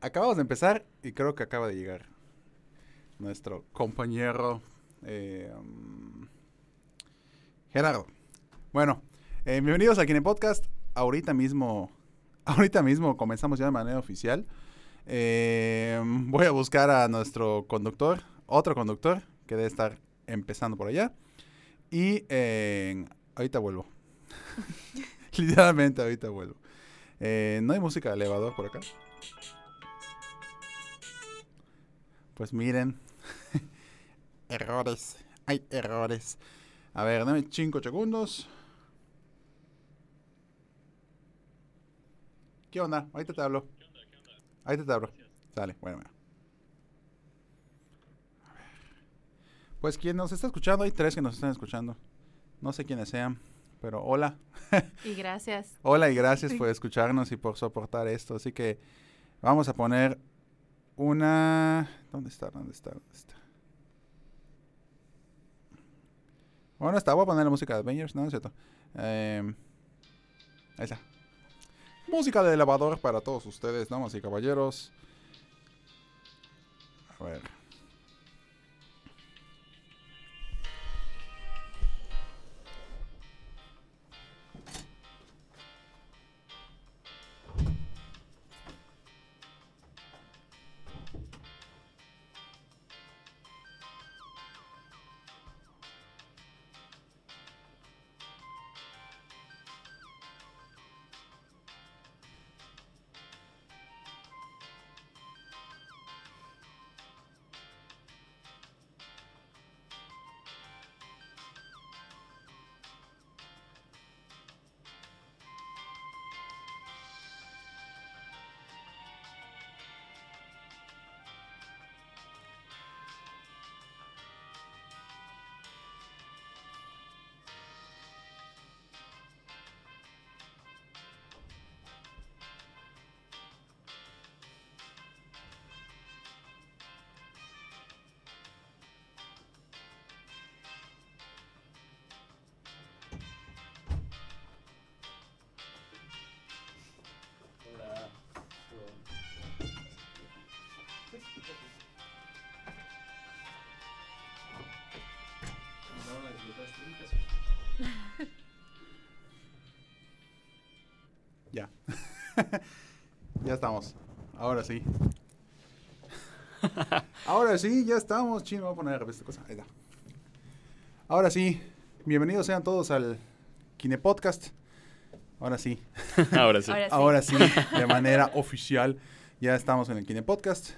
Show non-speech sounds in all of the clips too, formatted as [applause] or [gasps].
Acabamos de empezar y creo que acaba de llegar nuestro compañero eh, um, Gerardo. Bueno, eh, bienvenidos a Kine Podcast. Ahorita mismo, [laughs] ahorita mismo comenzamos ya de manera oficial. Eh, voy a buscar a nuestro conductor, otro conductor que debe estar empezando por allá. Y ahorita vuelvo. [laughs] [laughs] Literalmente ahorita vuelvo. No hay música de elevador por acá. Pues miren. [laughs] errores. Hay errores. A ver, dame 5 segundos. ¿Qué onda? Ahorita te hablo. Ahorita te hablo. Sale, bueno, bueno. A ver. Pues quien nos está escuchando, hay tres que nos están escuchando. No sé quiénes sean, pero hola. [laughs] Y gracias. Hola y gracias [laughs] por escucharnos y por soportar esto. Así que vamos a poner una... ¿Dónde está? ¿Dónde está? ¿Dónde está? Bueno, está. Voy a poner la música de Avengers, ¿no? Es cierto. Eh, ahí está. Música de elevador para todos ustedes, damas y caballeros. A ver. [laughs] Ya. [laughs] ya estamos. Ahora sí. [laughs] Ahora sí, ya estamos. Chino, voy a poner esta cosa. Ahí está. Ahora sí, bienvenidos sean todos al Kine Podcast. Ahora sí. [laughs] Ahora sí. Ahora sí, de manera oficial, ya estamos en el Kine Podcast.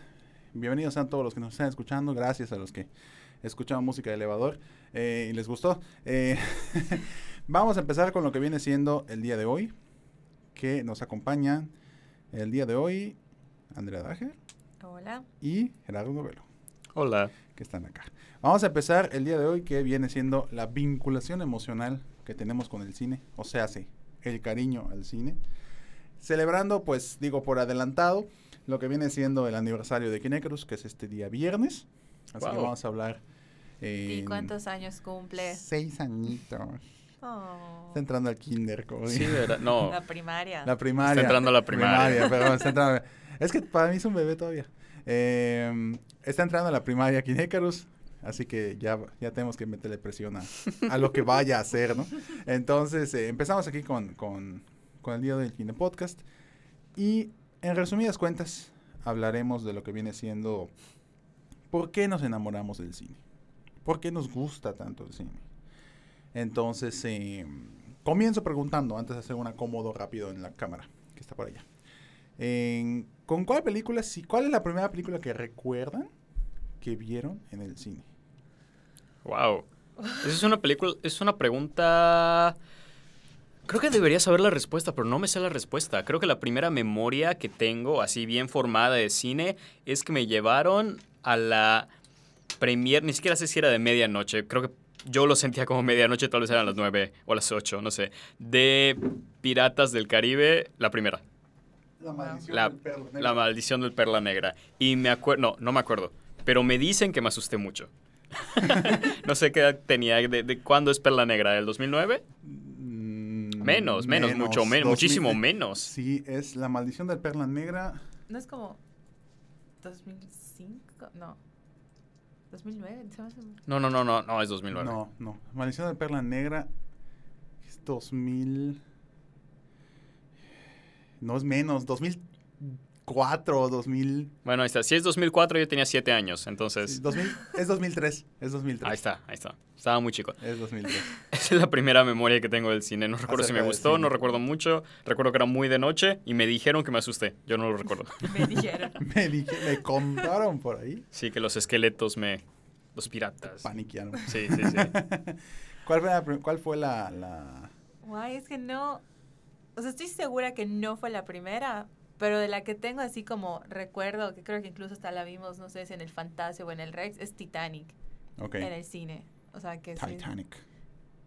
Bienvenidos sean todos los que nos están escuchando. Gracias a los que escuchaban música de elevador eh, y les gustó. Eh, [laughs] vamos a empezar con lo que viene siendo el día de hoy, que nos acompañan el día de hoy Andrea Dager Hola. y Gerardo Novelo, Hola. que están acá. Vamos a empezar el día de hoy, que viene siendo la vinculación emocional que tenemos con el cine, o sea, sí, el cariño al cine. Celebrando, pues digo por adelantado, lo que viene siendo el aniversario de Kinecruz, que es este día viernes. Así que vamos a hablar. ¿Y cuántos años cumple? Seis añitos. Oh, Está entrando al kinder, como Sí. ¿verdad? No. [laughs] La primaria. La primaria. Está entrando a la primaria. perdón, está entrando- Es que para mí es un bebé todavía. Eh, está entrando a la primaria Kinecarus. Así que ya, ya tenemos que meterle presión a, a lo que vaya a hacer, ¿no? Entonces, eh, empezamos aquí con, con, con el día del Kine Podcast. Y en resumidas cuentas, hablaremos de lo que viene siendo por qué nos enamoramos del cine. ¿Por qué nos gusta tanto el cine? Entonces, eh, comienzo preguntando, antes de hacer un acomodo rápido en la cámara, que está por allá. ¿Con cuál película, sí, cuál es la primera película que recuerdan que vieron en el cine? Wow. Esa es una película, es una pregunta Creo que debería saber la respuesta, pero no me sé la respuesta. Creo que la primera memoria que tengo, así bien formada de cine, es que me llevaron a la premier, ni siquiera sé si era de medianoche, creo que yo lo sentía como medianoche, tal vez eran las nueve o las ocho, no sé, de Piratas del Caribe, la primera. La maldición La, del perro negro. la maldición del Perla Negra. Y me acuerdo, no, no me acuerdo, pero me dicen que me asusté mucho. [laughs] no sé qué edad tenía, de, de cuándo es Perla Negra, ¿del 2009? Mm, Menos, menos, mucho menos, 2000. muchísimo menos. Sí, es la maldición del perla negra. ¿No es como 2005? No. 2009. se me hace- No, no, no, no, no, es 2009. No, no. Maldición del perla negra es 2000. No es menos, 2004, 2000. Bueno, ahí está. Si es 2004, yo tenía 7 años, entonces... sí, 2000 es 2003, es 2003. Ahí está, ahí está. Estaba muy chico. Es 2003. [laughs] Esa es la primera memoria que tengo del cine. No recuerdo si me gustó, no recuerdo mucho. Recuerdo que era muy de noche y me dijeron que me asusté. Yo no lo recuerdo. [laughs] Me dijeron. [laughs] me dije, me contaron por ahí. Sí, que los esqueletos me... Los piratas. Paniquearon. Sí, sí, sí. ¿Cuál fue la, cuál fue la, la- Guay, es que no. O sea, estoy segura que no fue la primera, pero de la que tengo así como recuerdo, que creo que incluso hasta la vimos, no sé si en el Fantasio o en el Rex, es Titanic Ok. en el cine. O sea, que sí, Titanic.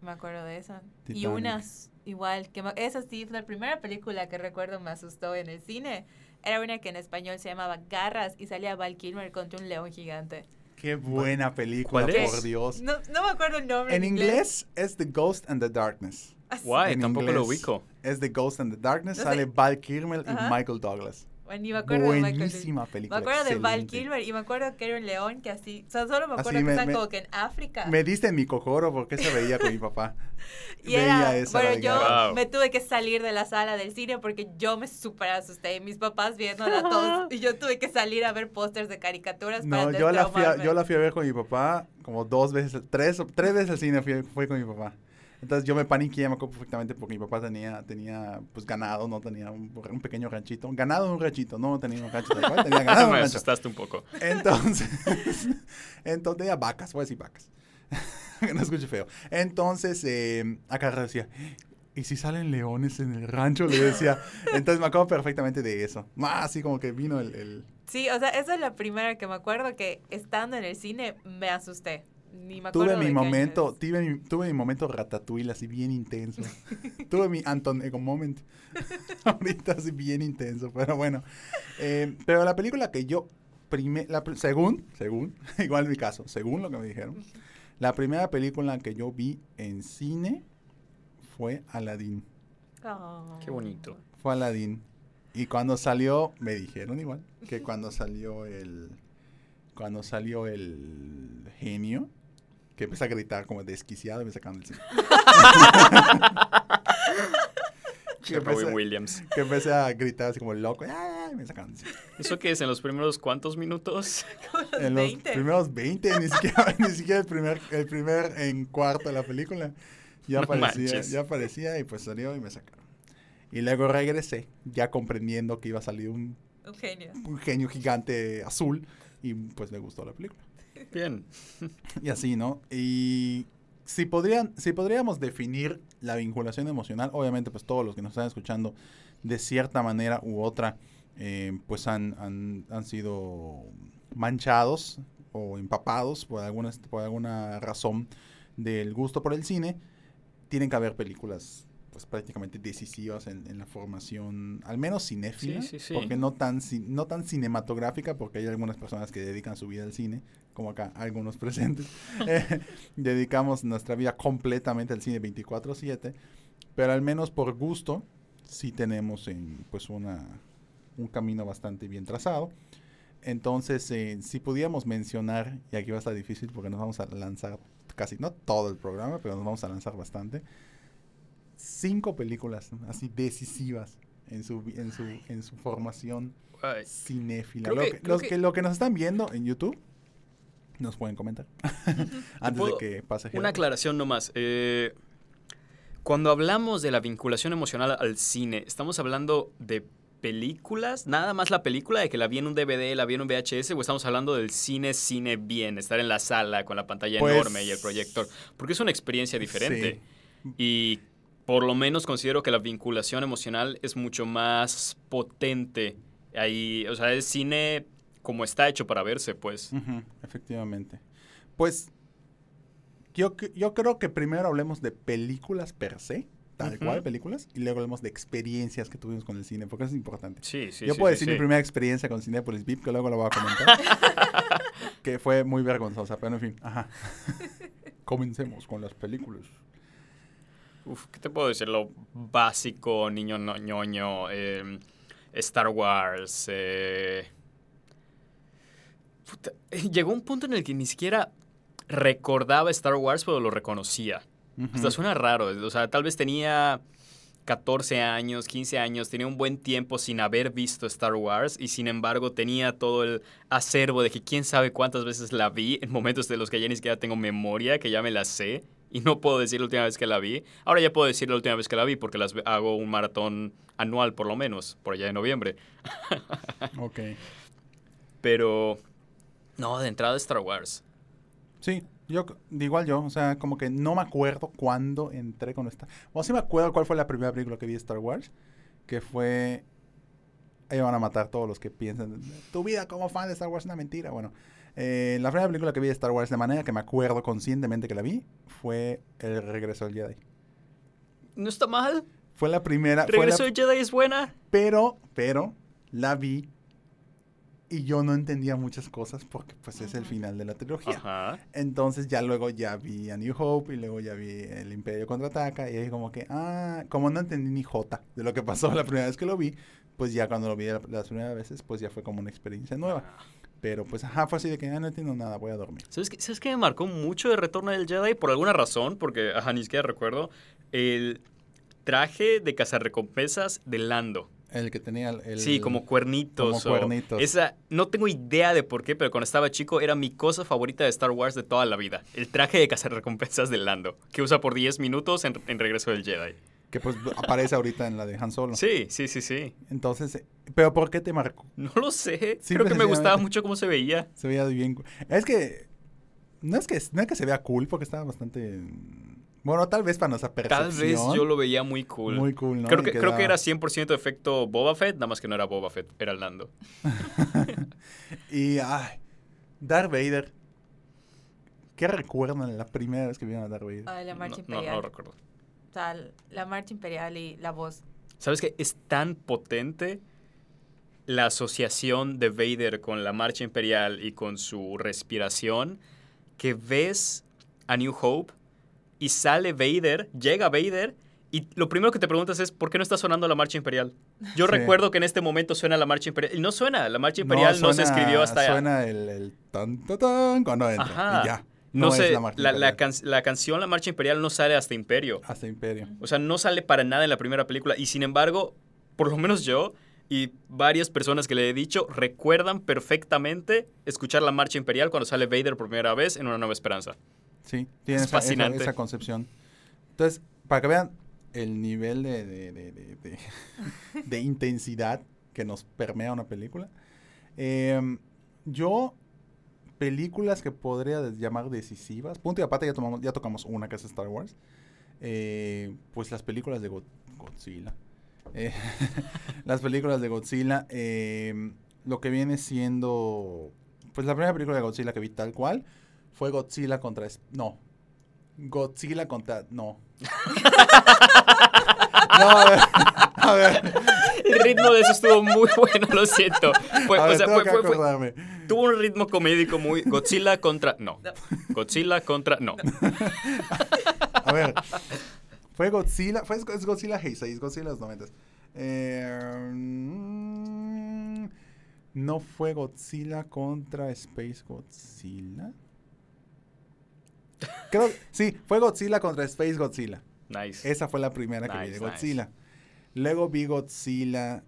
me acuerdo de esa. Y unas igual, que esa sí fue la primera película que recuerdo me asustó en el cine. Era una que en español se llamaba Garras y salía Val Kilmer contra un león gigante. Qué buena película, por Dios. No, no me acuerdo el nombre. En inglés es The Ghost and the Darkness. Así. Guay, En tampoco lo inglés ubico. Es The Ghost and the Darkness. No sé. Sale Val Kilmer y Ajá. Michael Douglas. Bueno, ni me acuerdo de Buenísima Me película. acuerdo de Val excelente. Kilmer y me acuerdo que era un león que así. O sea, solo me Así acuerdo que me- están me- como que en África. Me diste en mi cocoro porque se veía con mi papá. [laughs] y era. veía esa, la Bueno, de yo. Wow. me tuve que salir de la sala del cine porque yo me súper asusté. Y mis papás viéndola [laughs] todos. y yo tuve que salir a ver pósters de caricaturas No, para yo la, fui a, yo la fui a ver con mi papá como dos veces, tres, tres veces al cine fui, fui con mi papá. Entonces yo me paniqué, me acuerdo perfectamente porque mi papá tenía, tenía pues ganado, no tenía un, un pequeño ranchito. Ganado en un ranchito, no tenía un rancho tal cual, tenía [laughs] ganado un me rancho. asustaste un poco. Entonces, [laughs] entonces tenía vacas, voy a decir vacas. [laughs] no escuche feo. Entonces, eh, acá decía, ¿y si salen leones en el rancho? Le decía. Entonces me acuerdo perfectamente de eso. Más así como que vino el... el- Sí, o sea, esa es la primera que me acuerdo que estando en el cine me asusté. Ni me acuerdo Tuve mi de qué año momento, es. tuve mi, tuve mi momento ratatouille así bien intenso. [laughs] tuve mi Anton Ego moment. [laughs] Ahorita así bien intenso, pero bueno. Eh, pero la película que yo, prime- la según, según, [laughs] igual mi caso, según lo que me dijeron, la primera película que yo vi en cine fue Aladdin. Oh. Qué bonito. Fue Aladdin. Y cuando salió, me dijeron igual, que cuando salió el, cuando salió el genio, que empecé a gritar como desquiciado y me sacaron del cine. [laughs] Che, Robin Williams. Que empecé a gritar así como loco. ¡ay! y me sacaron del cine. ¿Eso qué es? ¿En los primeros cuántos minutos? [laughs] En los 20. primeros 20, ni siquiera, [laughs] ni siquiera el primer, el primer en cuarto de la película. Ya No aparecía, manches. ya aparecía y pues salió y me sacaron. Y luego regresé, ya comprendiendo que iba a salir un, Un genio. un genio gigante azul y pues me gustó la película. Bien. Y así, ¿no? Y si, podrían, si podríamos definir la vinculación emocional, obviamente pues todos los que nos están escuchando de cierta manera u otra, eh, pues han, han, han sido manchados o empapados por alguna, por alguna razón del gusto por el cine, tienen que haber películas pues prácticamente decisivas en, en la formación, al menos cinéfila, Sí, sí, sí. porque no tan, no tan cinematográfica, porque hay algunas personas que dedican su vida al cine, como acá algunos [laughs] presentes, eh, dedicamos nuestra vida completamente al cine 24/7, pero al menos por gusto sí tenemos en, pues una, un camino bastante bien trazado. Entonces, eh, si pudiéramos mencionar, y aquí va a estar difícil porque nos vamos a lanzar casi, no todo el programa, pero nos vamos a lanzar bastante, cinco películas así decisivas en su, en su, en su formación Ay, cinéfila. Lo que- que, creo los que- que, lo que nos están viendo en YouTube, nos pueden comentar. [laughs] [laughs] Antes de que pase Una aclaración nomás. Eh, cuando hablamos de la vinculación emocional al cine, ¿estamos hablando de películas? ¿Nada más la película de que la vi en un DVD, la vi en un VHS? ¿O estamos hablando del cine, cine bien? Estar en la sala con la pantalla Pues- enorme y el proyector. Porque es una experiencia diferente. Y por lo menos considero que la vinculación emocional es mucho más potente. Ahí, o sea, es cine como está hecho para verse, pues. Efectivamente. Pues yo, yo creo que primero hablemos de películas per se, tal cual películas, y luego hablemos de experiencias que tuvimos con el cine, porque eso es importante. Sí, sí, yo sí, puedo sí, decir sí. mi primera experiencia con Cinepolis VIP, que luego lo voy a comentar, [laughs] que fue muy vergonzosa, pero en fin, ajá. [laughs] Comencemos con las películas. Uf, ¿qué te puedo decir? Lo básico, niño no- ñoño, eh, Star Wars. eh. Puta, [laughs] Llegó un punto en el que ni siquiera recordaba Star Wars, pero lo reconocía. Ujú. Hasta suena raro. O sea, tal vez tenía 14 años, 15 años, tenía un buen tiempo sin haber visto Star Wars y sin embargo tenía todo el acervo de que quién sabe cuántas veces la vi en momentos de los que ya ni siquiera tengo memoria, que ya me la sé y no puedo decir la última vez que la vi. Ahora ya puedo decir la última vez que la vi porque las hago un maratón anual por lo menos, por allá de noviembre. Ok. [laughs] Pero no, de entrada Star Wars. Sí, yo, igual yo, o sea, como que no me acuerdo cuándo entré con esta. O sí me acuerdo cuál fue la primera película que vi de Star Wars, que fue... Ahí van a matar todos los que piensan, tu vida como fan de Star Wars es una mentira. Bueno, eh, la primera película que vi de Star Wars de manera que me acuerdo conscientemente que la vi fue El Regreso del Jedi. No está mal. Fue la primera, fue la- Regreso de Jedi es buena. pero, pero, la vi y yo no entendía muchas cosas porque pues es el final de la trilogía. Ajá. Entonces ya luego ya vi a New Hope y luego ya vi el Imperio Contraataca y ahí como que, ah, como no entendí ni jota de lo que pasó la primera vez que lo vi, pues ya cuando lo vi la- las primeras veces, pues ya fue como una experiencia nueva. Pero pues, ajá, fue así de que, ah, no entiendo nada, voy a dormir. ¿Sabes qué, ¿Sabes qué me marcó mucho de Retorno del Jedi? Por alguna razón, porque ajá, ni siquiera recuerdo. El traje de cazarrecompensas de Lando. El que tenía el... sí, como cuernitos. como cuernitos. Esa, no tengo idea de por qué, pero cuando estaba chico era mi cosa favorita de Star Wars de toda la vida. El traje de cazarrecompensas de Lando, que usa por 10 minutos en, en Regreso del Jedi. Que pues aparece ahorita en la de Han Solo. Sí, sí, sí, sí. Entonces, eh, ¿pero por qué te marcó? No lo sé. Creo que me gustaba mucho cómo se veía. Se veía bien. Es que. No es que, no es que se vea cool, porque estaba bastante. Bueno, tal vez para nuestra percepción. Tal vez yo lo veía muy cool. Muy cool, ¿no? Creo que, creo que era 100% efecto Boba Fett, nada más que no era Boba Fett, era Lando. [laughs] Y. Ay. Darth Vader. ¿Qué recuerdan la primera vez que vieron a Darth Vader? Ah, la marcha No, no, imperial. no recuerdo. O sea, la marcha imperial y la voz. ¿Sabes qué? Es tan potente la asociación de Vader con la marcha imperial y con su respiración que ves a New Hope y sale Vader, llega Vader y lo primero que te preguntas es ¿por qué no está sonando la marcha imperial? Yo Sí. recuerdo que en este momento suena la marcha imperial y no suena, la marcha imperial no, se escribió hasta Suena el, el tan, tan, tan cuando entra. Ajá. Y ya. no, es sé, la la, marcha la, can- la canción La Marcha Imperial no sale hasta Imperio. Hasta Imperio. O sea, no sale para nada en la primera película. Y sin embargo, por lo menos yo y varias personas que le he dicho recuerdan perfectamente escuchar la Marcha Imperial cuando sale Vader por primera vez en Una Nueva Esperanza. Sí, tiene Es esa, esa- fascinante. esa concepción. Entonces, para que vean el nivel de, de, de- [laughs] de- intensidad que nos permea una película, em, yo, películas que podría llamar decisivas, punto y aparte ya, tomamos, ya tocamos una que es Star Wars, eh, pues las películas de Go- Godzilla. Eh, [laughs] las películas de Godzilla, em, lo que viene siendo, pues la primera película de Godzilla que vi tal cual, fue Godzilla contra... es- No. Godzilla contra... No. [laughs] no, a ver. A ver. El ritmo de eso estuvo muy bueno, lo siento. Fue- a o ver, sea, tengo fue- que fue- fue- acordarme. tuvo un ritmo comédico muy... Godzilla contra... No. Godzilla contra... No. A ver. Fue Godzilla... Fue es Godzilla Heisei, Godzilla de los 90. Eh, mm, no fue Godzilla contra Space Godzilla. Creo sí, fue Godzilla contra Space Godzilla. Nice. Esa fue la primera que vi Nice, de nice. Godzilla. Luego vi Godzilla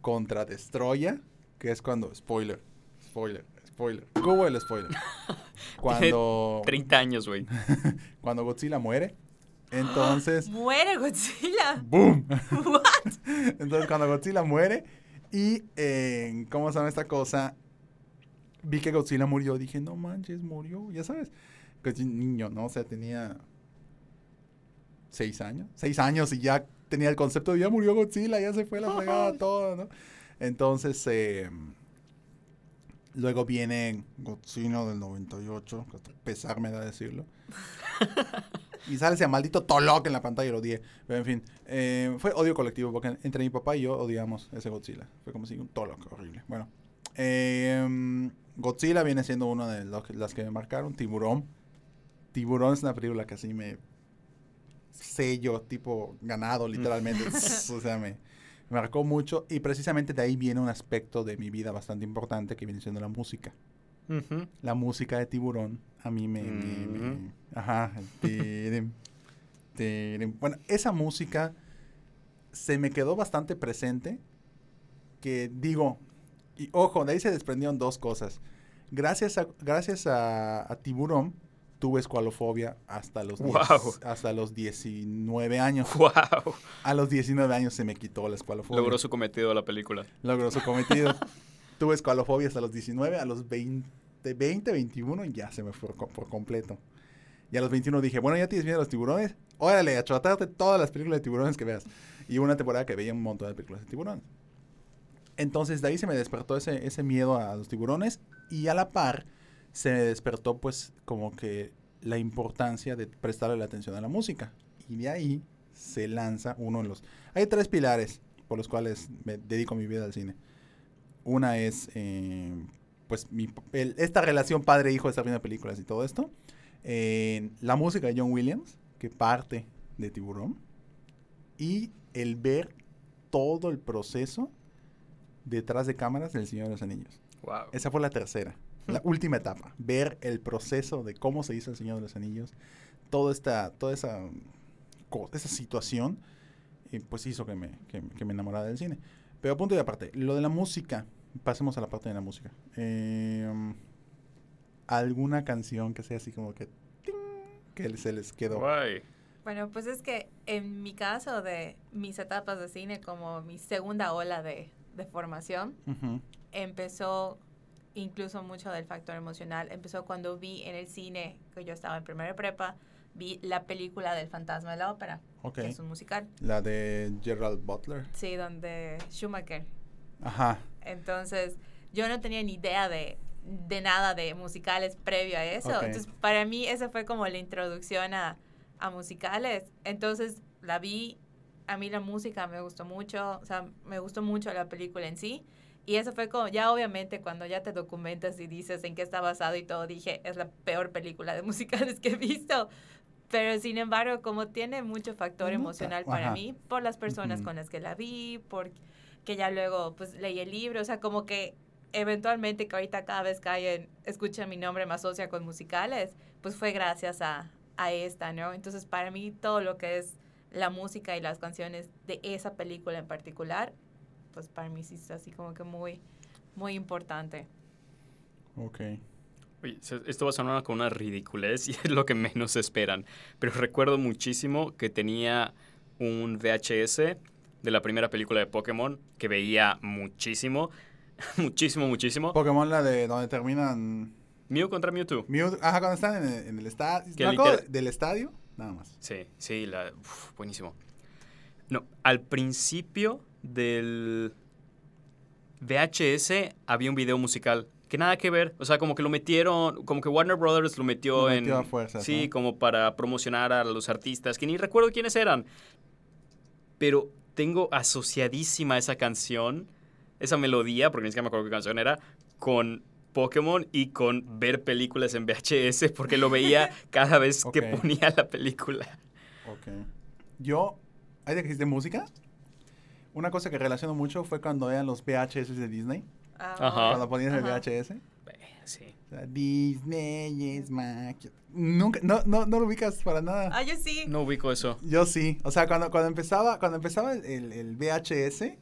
contra Destroya, que es cuando. Spoiler, spoiler, spoiler. ¿Cómo el spoiler? [laughs] Cuando, 30 años, güey. [laughs] cuando Godzilla muere. Entonces. [gasps] ¡Muere Godzilla! ¡Boom! [laughs] ¿What? Entonces, cuando Godzilla muere. Y. eh, ¿Cómo se llama esta cosa? Vi que Godzilla murió. Dije, no manches, murió. Ya sabes. Que es un niño, ¿no? O sea, tenía. seis años. Seis años y ya tenía el concepto de ya murió Godzilla, ya se fue la fregada [laughs] todo, ¿no? Entonces, eh, luego viene Godzilla del 98, que hasta pesar me da decirlo. [laughs] y sale ese maldito Tolok en la pantalla, lo odié. Pero en fin, eh, fue odio colectivo, porque entre mi papá y yo odiamos ese Godzilla. Fue como si un Tolok horrible. Bueno, eh, Godzilla viene siendo una de los- las que me marcaron. Tiburón. Tiburón es una película que así me sello, tipo ganado, literalmente. [laughs] o sea, me, me marcó mucho. Y precisamente de ahí viene un aspecto de mi vida bastante importante que viene siendo la música. La música de Tiburón a mí me... me- me- Ujú. ajá. el tirim, tirim. Bueno, esa música se me quedó bastante presente. Que digo, y ojo, de ahí se desprendieron dos cosas. Gracias a, gracias a, a Tiburón tuve escualofobia hasta los, hasta los 19 años. [laughs] Wow. A los 19 años se me quitó la escualofobia. Logró su cometido la película. Logró su cometido. [laughs] Tuve escualofobia hasta los 19, a los 20, 20 21 ya se me fue co- por completo. Y a los 21 dije, bueno, ya tienes miedo a los tiburones, órale, a tratarte todas las películas de tiburones que veas. Y una temporada que veía un montón de películas de tiburones. Entonces de ahí se me despertó ese, ese miedo a los tiburones y a la par se me despertó pues como que la importancia de prestarle la atención a la música. Y de ahí se lanza uno de los... Hay tres pilares por los cuales me dedico mi vida al cine. Una es, eh, pues, mi, el- esta relación padre-hijo de estar viendo películas y todo esto. Eh, la música de John Williams, que parte de Tiburón. Y el ver todo el proceso detrás de cámaras del Señor de los Anillos. Wow. Esa fue la tercera, la última etapa. Ver el proceso de cómo se hizo el Señor de los Anillos. Toda esta, toda esa, esa situación, eh, pues hizo que me, que, que me enamorara del cine. Pero punto y aparte, lo de la música, pasemos a la parte de la música. Eh, ¿Alguna canción que sea así como que, ting, que se les quedó? Guay. Bueno, pues es que en mi caso de mis etapas de cine, como mi segunda ola de, de formación, empezó incluso mucho del factor emocional. Empezó cuando vi en el cine, que yo estaba en primera prepa, vi la película del fantasma de la ópera, Ok. que es un musical. La de Gerald Butler. Sí, donde Schumacher. Ajá. Entonces, yo no tenía ni idea de, de nada de musicales previo a eso. Entonces, para mí, esa fue como la introducción a, a musicales. Entonces, la vi. A mí la música me gustó mucho. O sea, me gustó mucho la película en sí. Y eso fue como, ya obviamente, cuando ya te documentas y dices en qué está basado y todo, dije, es la peor película de musicales que he visto. Pero sin embargo, como tiene mucho factor emocional para ajá. mí, por las personas Ujú. con las que la vi, por que ya luego pues leí el libro, o sea, como que eventualmente que ahorita cada vez que alguien escucha mi nombre me asocia con musicales, pues fue gracias a, a esta, ¿no? Entonces para mí todo lo que es la música y las canciones de esa película en particular, pues para mí sí es así como que muy, muy importante. Ok. Oye, esto va a sonar con una ridiculez [laughs] y es lo que menos esperan. Pero recuerdo muchísimo que tenía un VHS de la primera película de Pokémon que veía muchísimo. [laughs] muchísimo, muchísimo. Pokémon, la de donde terminan Mew contra Mewtwo. Mew, ajá, cuando están en el, en el estadio. Literal- del estadio, nada más. Sí, sí, la, uf, buenísimo. No, al principio del VHS había un video musical que nada que ver, o sea, como que lo metieron, como que Warner Brothers lo metió, Lo en metió a fuerzas, sí, ¿no? como para promocionar a los artistas que ni recuerdo quiénes eran. Pero tengo asociadísima esa canción, esa melodía, porque ni siquiera me acuerdo qué canción era, con Pokémon y con ver películas en VHS porque lo veía [laughs] cada vez que ponía la película. Ok. Yo, ¿hay de música? Una cosa que relaciono mucho fue cuando eran los VHS de Disney. Ajá. Cuando ponías el Ajá. VHS. Sí. O sea, Disney es magia. Nunca, no, no, no lo ubicas para nada. Ah, yo sí. No ubico eso. Yo sí. O sea, cuando, cuando empezaba, cuando empezaba el, el- VHS,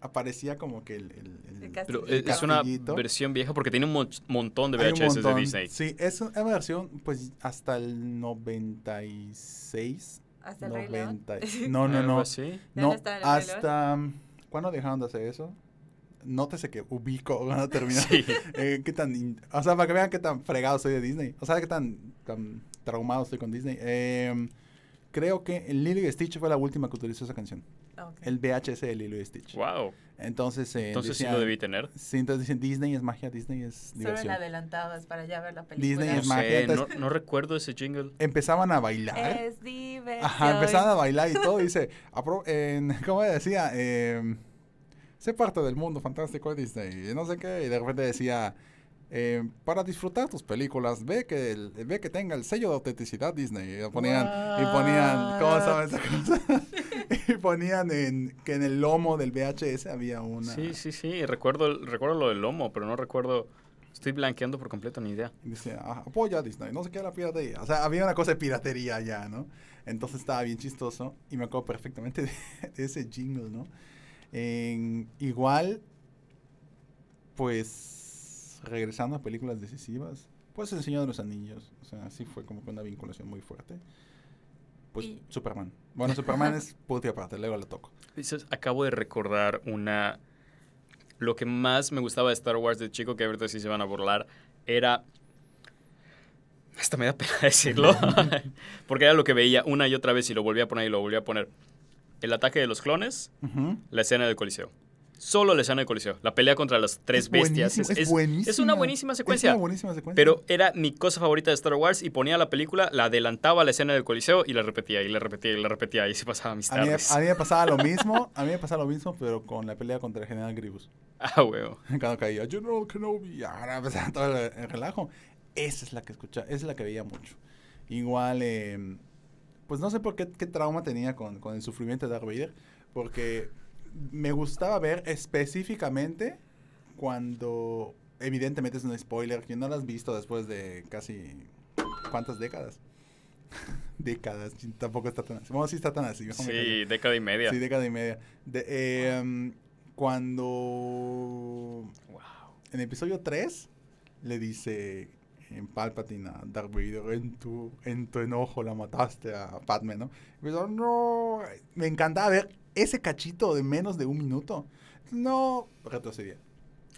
aparecía como que el, el- el- El Pero El es una versión vieja porque tiene un mon- montón de VHS de. Disney. Sí, es una versión, pues, hasta el 96. Hasta el Rey León. 90. [laughs] No, no, no. así. ¿Ya No, no Rey León? hasta... ¿Cuándo dejaron de hacer eso? Nótese que ubico cuando terminó. [laughs] Sí. Eh, qué tan... in- O sea, para que vean qué tan fregado soy de Disney. O sea, qué tan, tan traumado estoy con Disney. Eh, creo que el Lilo y Stitch fue la última que utilizó esa canción. El VHS de Lilo y Stitch. Wow. Entonces, eh, Entonces sí lo debí tener. Sí, entonces dicen Disney es magia, Disney es Solo diversión. la adelantabas para ya ver la película. Disney No es magia, sé, no, entonces- no recuerdo ese jingle. Empezaban a bailar. Es diversión. Ajá, empezaban a bailar y todo. Dice, apro- en, [laughs] ¿cómo decía? Eh, sé parte del mundo fantástico de Disney. Y no sé qué. Y de repente decía, eh, para disfrutar tus películas, ve que el- ve que tenga el sello de autenticidad Disney. Y lo ponían, y ponían, ¿cómo llama esa cosa? Y [laughs] ponían en, que en el lomo del VHS había una... Sí, sí, sí. Recuerdo, el- recuerdo lo del lomo, pero no recuerdo. Estoy blanqueando por completo, ni idea. Y decía, "Ah, apoya a Disney, no sé qué la piratería. O sea, había una cosa de piratería ya, ¿no? Entonces estaba bien chistoso y me acuerdo perfectamente de, [laughs] de ese jingle, ¿no? En- igual, pues, regresando a películas decisivas, pues El Señor de los Anillos. O sea, sí fue como que una vinculación muy fuerte. Pues Y- Superman. Bueno, [laughs] Superman es punto y aparte, luego lo toco. Dices, acabo de recordar una... Lo que más me gustaba de Star Wars de chico, que ahorita sí se van a burlar, era... Hasta me da pena [laughs] decirlo. [laughs] Porque era lo que veía una y otra vez y lo volvía a poner y lo volvía a poner. El ataque de los clones, la escena del Coliseo. Solo la escena del Coliseo. La pelea contra las tres Es bestias. Es, es es- buenísima. es una buenísima Es secuencia. una buenísima secuencia. Pero era mi cosa favorita de Star Wars y ponía la película, la adelantaba a la escena del Coliseo y la repetía y la repetía y la repetía y se pasaba mis a mí, tardes. a mí me pasaba lo [laughs] mismo, a mí me pasaba lo mismo, pero con la pelea contra el General Grievous. Ah, huevo. [laughs] Cuando caía General Kenobi, ahora [laughs] empezaba todo el, el relajo. Esa es la que escuchaba, esa es la que veía mucho. Igual, eh, pues no sé por qué, qué trauma tenía con, con el sufrimiento de Darth Vader, porque me gustaba ver específicamente cuando, evidentemente es un spoiler, que no lo has visto después de casi, ¿cuántas décadas? [laughs] décadas, tampoco está tan así. Bueno, sí está tan así. Sí, década y media. Sí, década y media. De, eh, um, cuando Wow. en el episodio 3 le dice en Palpatine a Darth Vader, en tu, en tu enojo la mataste a Padme, ¿no? Y no, me encantaba ver ese cachito de menos de un minuto. No, retrocedía.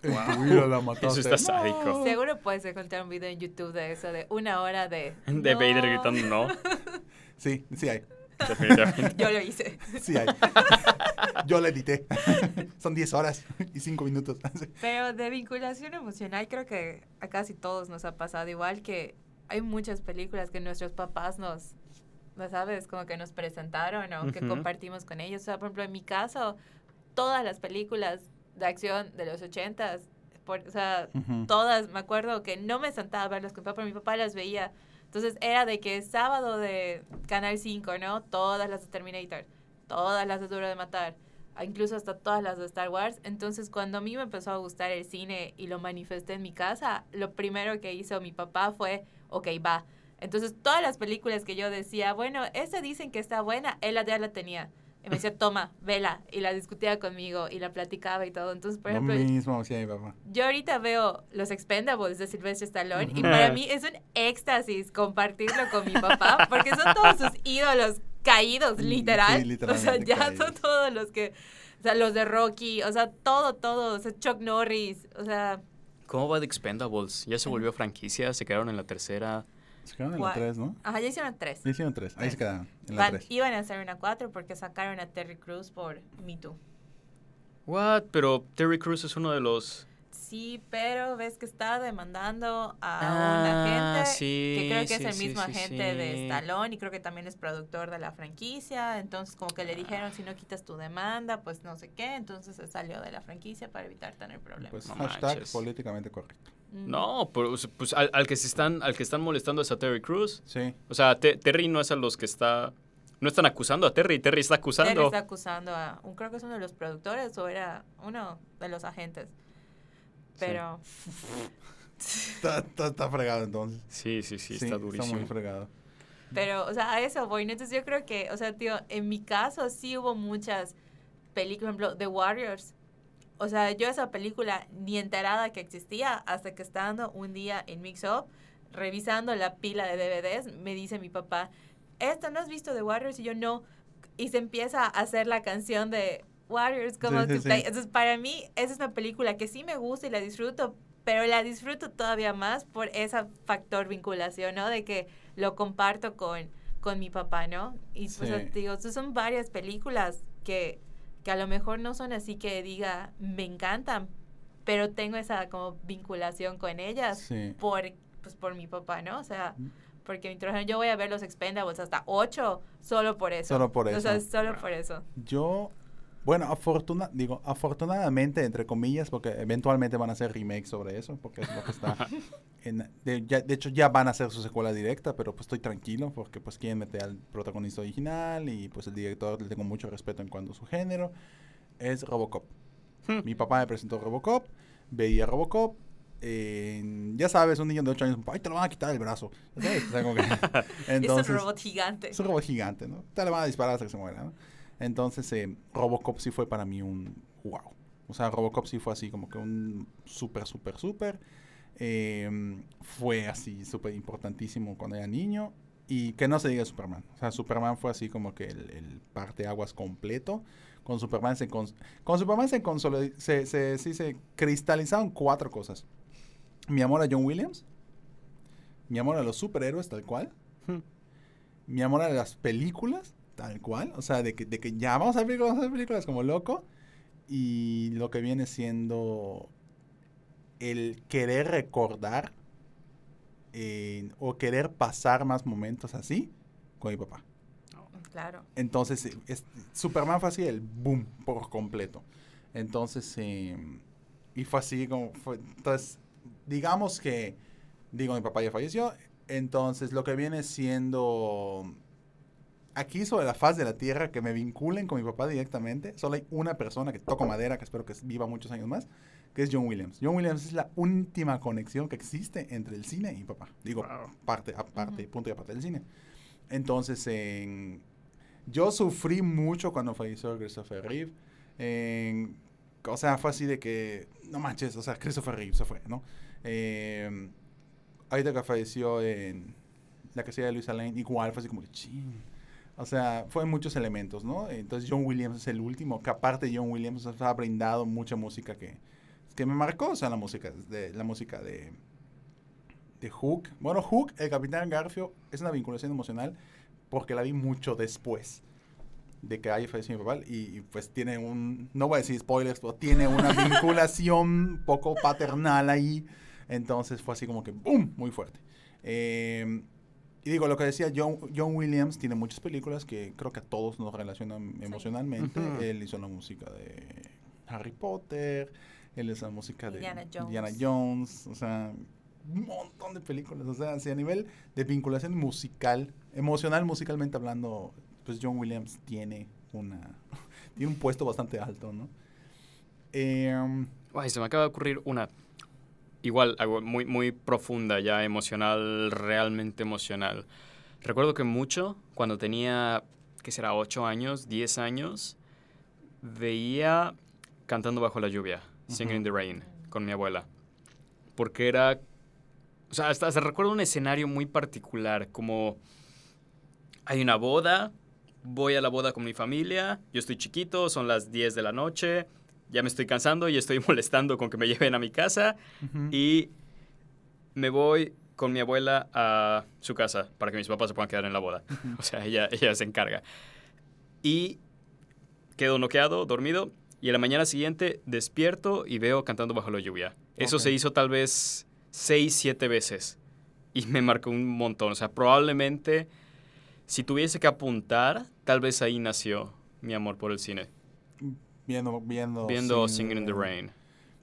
Ira la mataste. Eso está sádico. Seguro puedes encontrar un video en YouTube de eso, de una hora de... De Vader "No". gritando no. [laughs] Sí, sí hay. Definitivamente. Yo lo hice. Sí hay. [laughs] Yo la edité. [laughs] Son 10 horas y 5 minutos. Pero de vinculación emocional creo que a casi todos nos ha pasado igual que hay muchas películas que nuestros papás nos, ¿no sabes? Como que nos presentaron o que Ujú. compartimos con ellos. O sea, por ejemplo, en mi caso, todas las películas de acción de los ochentas, por, o sea, Ujú. todas, me acuerdo que no me sentaba a verlas con mi papá, pero mi papá las veía. Entonces era de que sábado de Canal 5, ¿no? Todas las de Terminator, todas las de Duro de Matar, incluso hasta todas las de Star Wars. Entonces cuando a mí me empezó a gustar el cine y lo manifesté en mi casa, lo primero que hizo mi papá fue, ok, va. Entonces todas las películas que yo decía, bueno, esa dicen que está buena, él ya la tenía. Y me decía, [laughs] toma, vela. Y la discutía conmigo y la platicaba y todo. Entonces, por Lo ejemplo, mismo hacía mi papá. yo ahorita veo los Expendables de Sylvester Stallone y para mí es un éxtasis compartirlo con mi papá porque son todos sus ídolos caídos, literal. sí, o sea, ya caídos. son todos los que, o sea, los de Rocky, o sea, todo, todo, o sea, Chuck Norris, o sea, ¿Cómo va de Expendables? ¿Ya se volvió franquicia? ¿Se quedaron en la tercera? Se quedaron en la ¿Cuál? 3, ¿no? ajá, ya hicieron tres. Ya hicieron 3. Ahí se quedaron. En la Van- 3. iban a hacer una cuatro porque sacaron a Terry Crews por Me Too. What? Pero Terry Crews es uno de los... Sí, pero ves que está demandando a Ah, un agente sí, que creo que sí, es el sí, mismo sí, agente de. Stallone y creo que también es productor de la franquicia. Entonces, como que le dijeron, si no quitas tu demanda, pues no sé qué. Entonces se salió de la franquicia para evitar tener problemas. Pues No hashtag manches. políticamente correcto. No, pues, pues al, al que se están, al que están molestando es a Terry Crews. Sí. O sea, Te- Terry no es a los que está... No están acusando a Terry, Terry está Terry acusando. está acusando a, un, creo que es uno de los productores o era uno de los agentes. Pero Está, está, está fregado entonces. Sí, sí, sí, está durísimo. muy fregado. Pero, o sea, a eso voy. ¿no? Entonces yo creo que, o sea, tío, en mi caso sí hubo muchas películas, por ejemplo, The Warriors. O sea, yo esa película ni enterada que existía hasta que estando un día en Mix Up, revisando la pila de DVDs, me dice mi papá, ¿esto no has visto The Warriors? Y yo no. Y se empieza a hacer la canción de Warriors como Sí, sí, to sí. Entonces, para mí, esa es una película que sí me gusta y la disfruto, pero la disfruto todavía más por ese factor vinculación, ¿no? De que lo comparto con, con mi papá, ¿no? Y pues digo, son varias películas que, que a lo mejor no son así que diga, me encantan, pero tengo esa como vinculación con ellas Sí. por, pues, por mi papá, ¿no? O sea, Mm. porque introdujeron, yo voy a ver los Expendables hasta 8 solo por eso. Solo por O sea, eso. solo por eso. Yo, bueno, afortuna, digo, afortunadamente, entre comillas, porque eventualmente van a hacer remakes sobre eso, porque es lo que está [laughs] en, de, ya- de hecho ya van a hacer su secuela directa, pero pues estoy tranquilo porque pues quieren meter al protagonista original y pues el director le tengo mucho respeto en cuanto a su género, es Robocop. Hmm. Mi papá me presentó Robocop, veía Robocop, eh, ya sabes, un niño de 8 años, ay, te lo van a quitar el brazo. ¿ok? O sea, como que- [laughs] es un robot gigante. es un robot gigante, ¿no? Te le van a disparar hasta que se muera, ¿no? Entonces, eh, Robocop sí fue para mí un wow. O sea, Robocop sí fue así como que un súper, súper, súper. Eh, fue así súper importantísimo cuando era niño. Y que no se diga Superman. O sea, Superman fue así como que el, el parteaguas completo. Con Superman se, cons- con Superman se, consoli- se, se, sí se cristalizaron cuatro cosas. Mi amor a John Williams. Mi amor a los superhéroes, tal cual Hmm. mi amor a las películas, tal cual. O sea, de que, de que ya vamos a ver películas, vamos a ver películas como loco. Y lo que viene siendo el querer recordar eh, o querer pasar más momentos así con mi papá. Claro. Entonces, eh, es- Superman fue así el boom por completo. Entonces, eh, y fue así como fue. Entonces, digamos que, digo, mi papá ya falleció. Entonces, lo que viene siendo aquí sobre la faz de la tierra que me vinculen con mi papá directamente, solo hay una persona que toco madera, que espero que viva muchos años más, que es John Williams. John Williams es la última conexión que existe entre el cine y mi papá. Digo, Wow. parte, aparte, punto y aparte del cine. Entonces, en- yo sufrí mucho cuando falleció Christopher Reeve. En- o sea, fue así de que, no manches, o sea, Christopher Reeve se fue, ¿no? Eh, ahorita que falleció en la casilla de Luisa Lane, igual fue así como que, ching. O sea, fue muchos elementos, ¿no? Entonces John Williams es el último, que aparte John Williams nos ha brindado mucha música que, que me marcó, o sea, la música de, la música de, de Hook. Bueno, Hook, el Capitán Garfio, es una vinculación emocional porque la vi mucho después de que haya fallecido mi papá y, y, pues tiene un, no voy a decir spoilers, pero tiene una [laughs] vinculación poco paternal ahí. Entonces fue así como que, ¡boom!, muy fuerte. Eh, y digo, lo que decía, John, John Williams tiene muchas películas que creo que a todos nos relacionan emocionalmente. Él hizo la música de Harry Potter, él hizo la música de Jones. Indiana Jones, o sea, un montón de películas. O sea, si a nivel de vinculación musical, emocional, musicalmente hablando, pues John Williams tiene una [laughs] tiene un puesto bastante alto, ¿no? Em, Ay, se me acaba de ocurrir una. Igual, algo muy, muy profunda, ya emocional, realmente emocional. Recuerdo que mucho, cuando tenía, ¿qué será? 8 años, 10 años, veía Cantando bajo la lluvia, Singing in the Rain, con mi abuela. Porque era. O sea, hasta, hasta recuerdo un escenario muy particular, como. Hay una boda, voy a la boda con mi familia, yo estoy chiquito, son las 10 de la noche, ya me estoy cansando y estoy [laughs] molestando con que me lleven a mi casa y me voy con mi abuela a su casa para que mis papás se puedan quedar en la boda. [laughs] O sea, ella, ella se encarga. Y quedo noqueado, dormido, y a la mañana siguiente despierto y veo cantando bajo la lluvia. Eso se hizo tal vez seis, siete veces. Y me marcó un montón. O sea, probablemente si tuviese que apuntar, tal vez ahí nació mi amor por el cine. Viendo, viendo, Viendo Singing Singing in the Rain.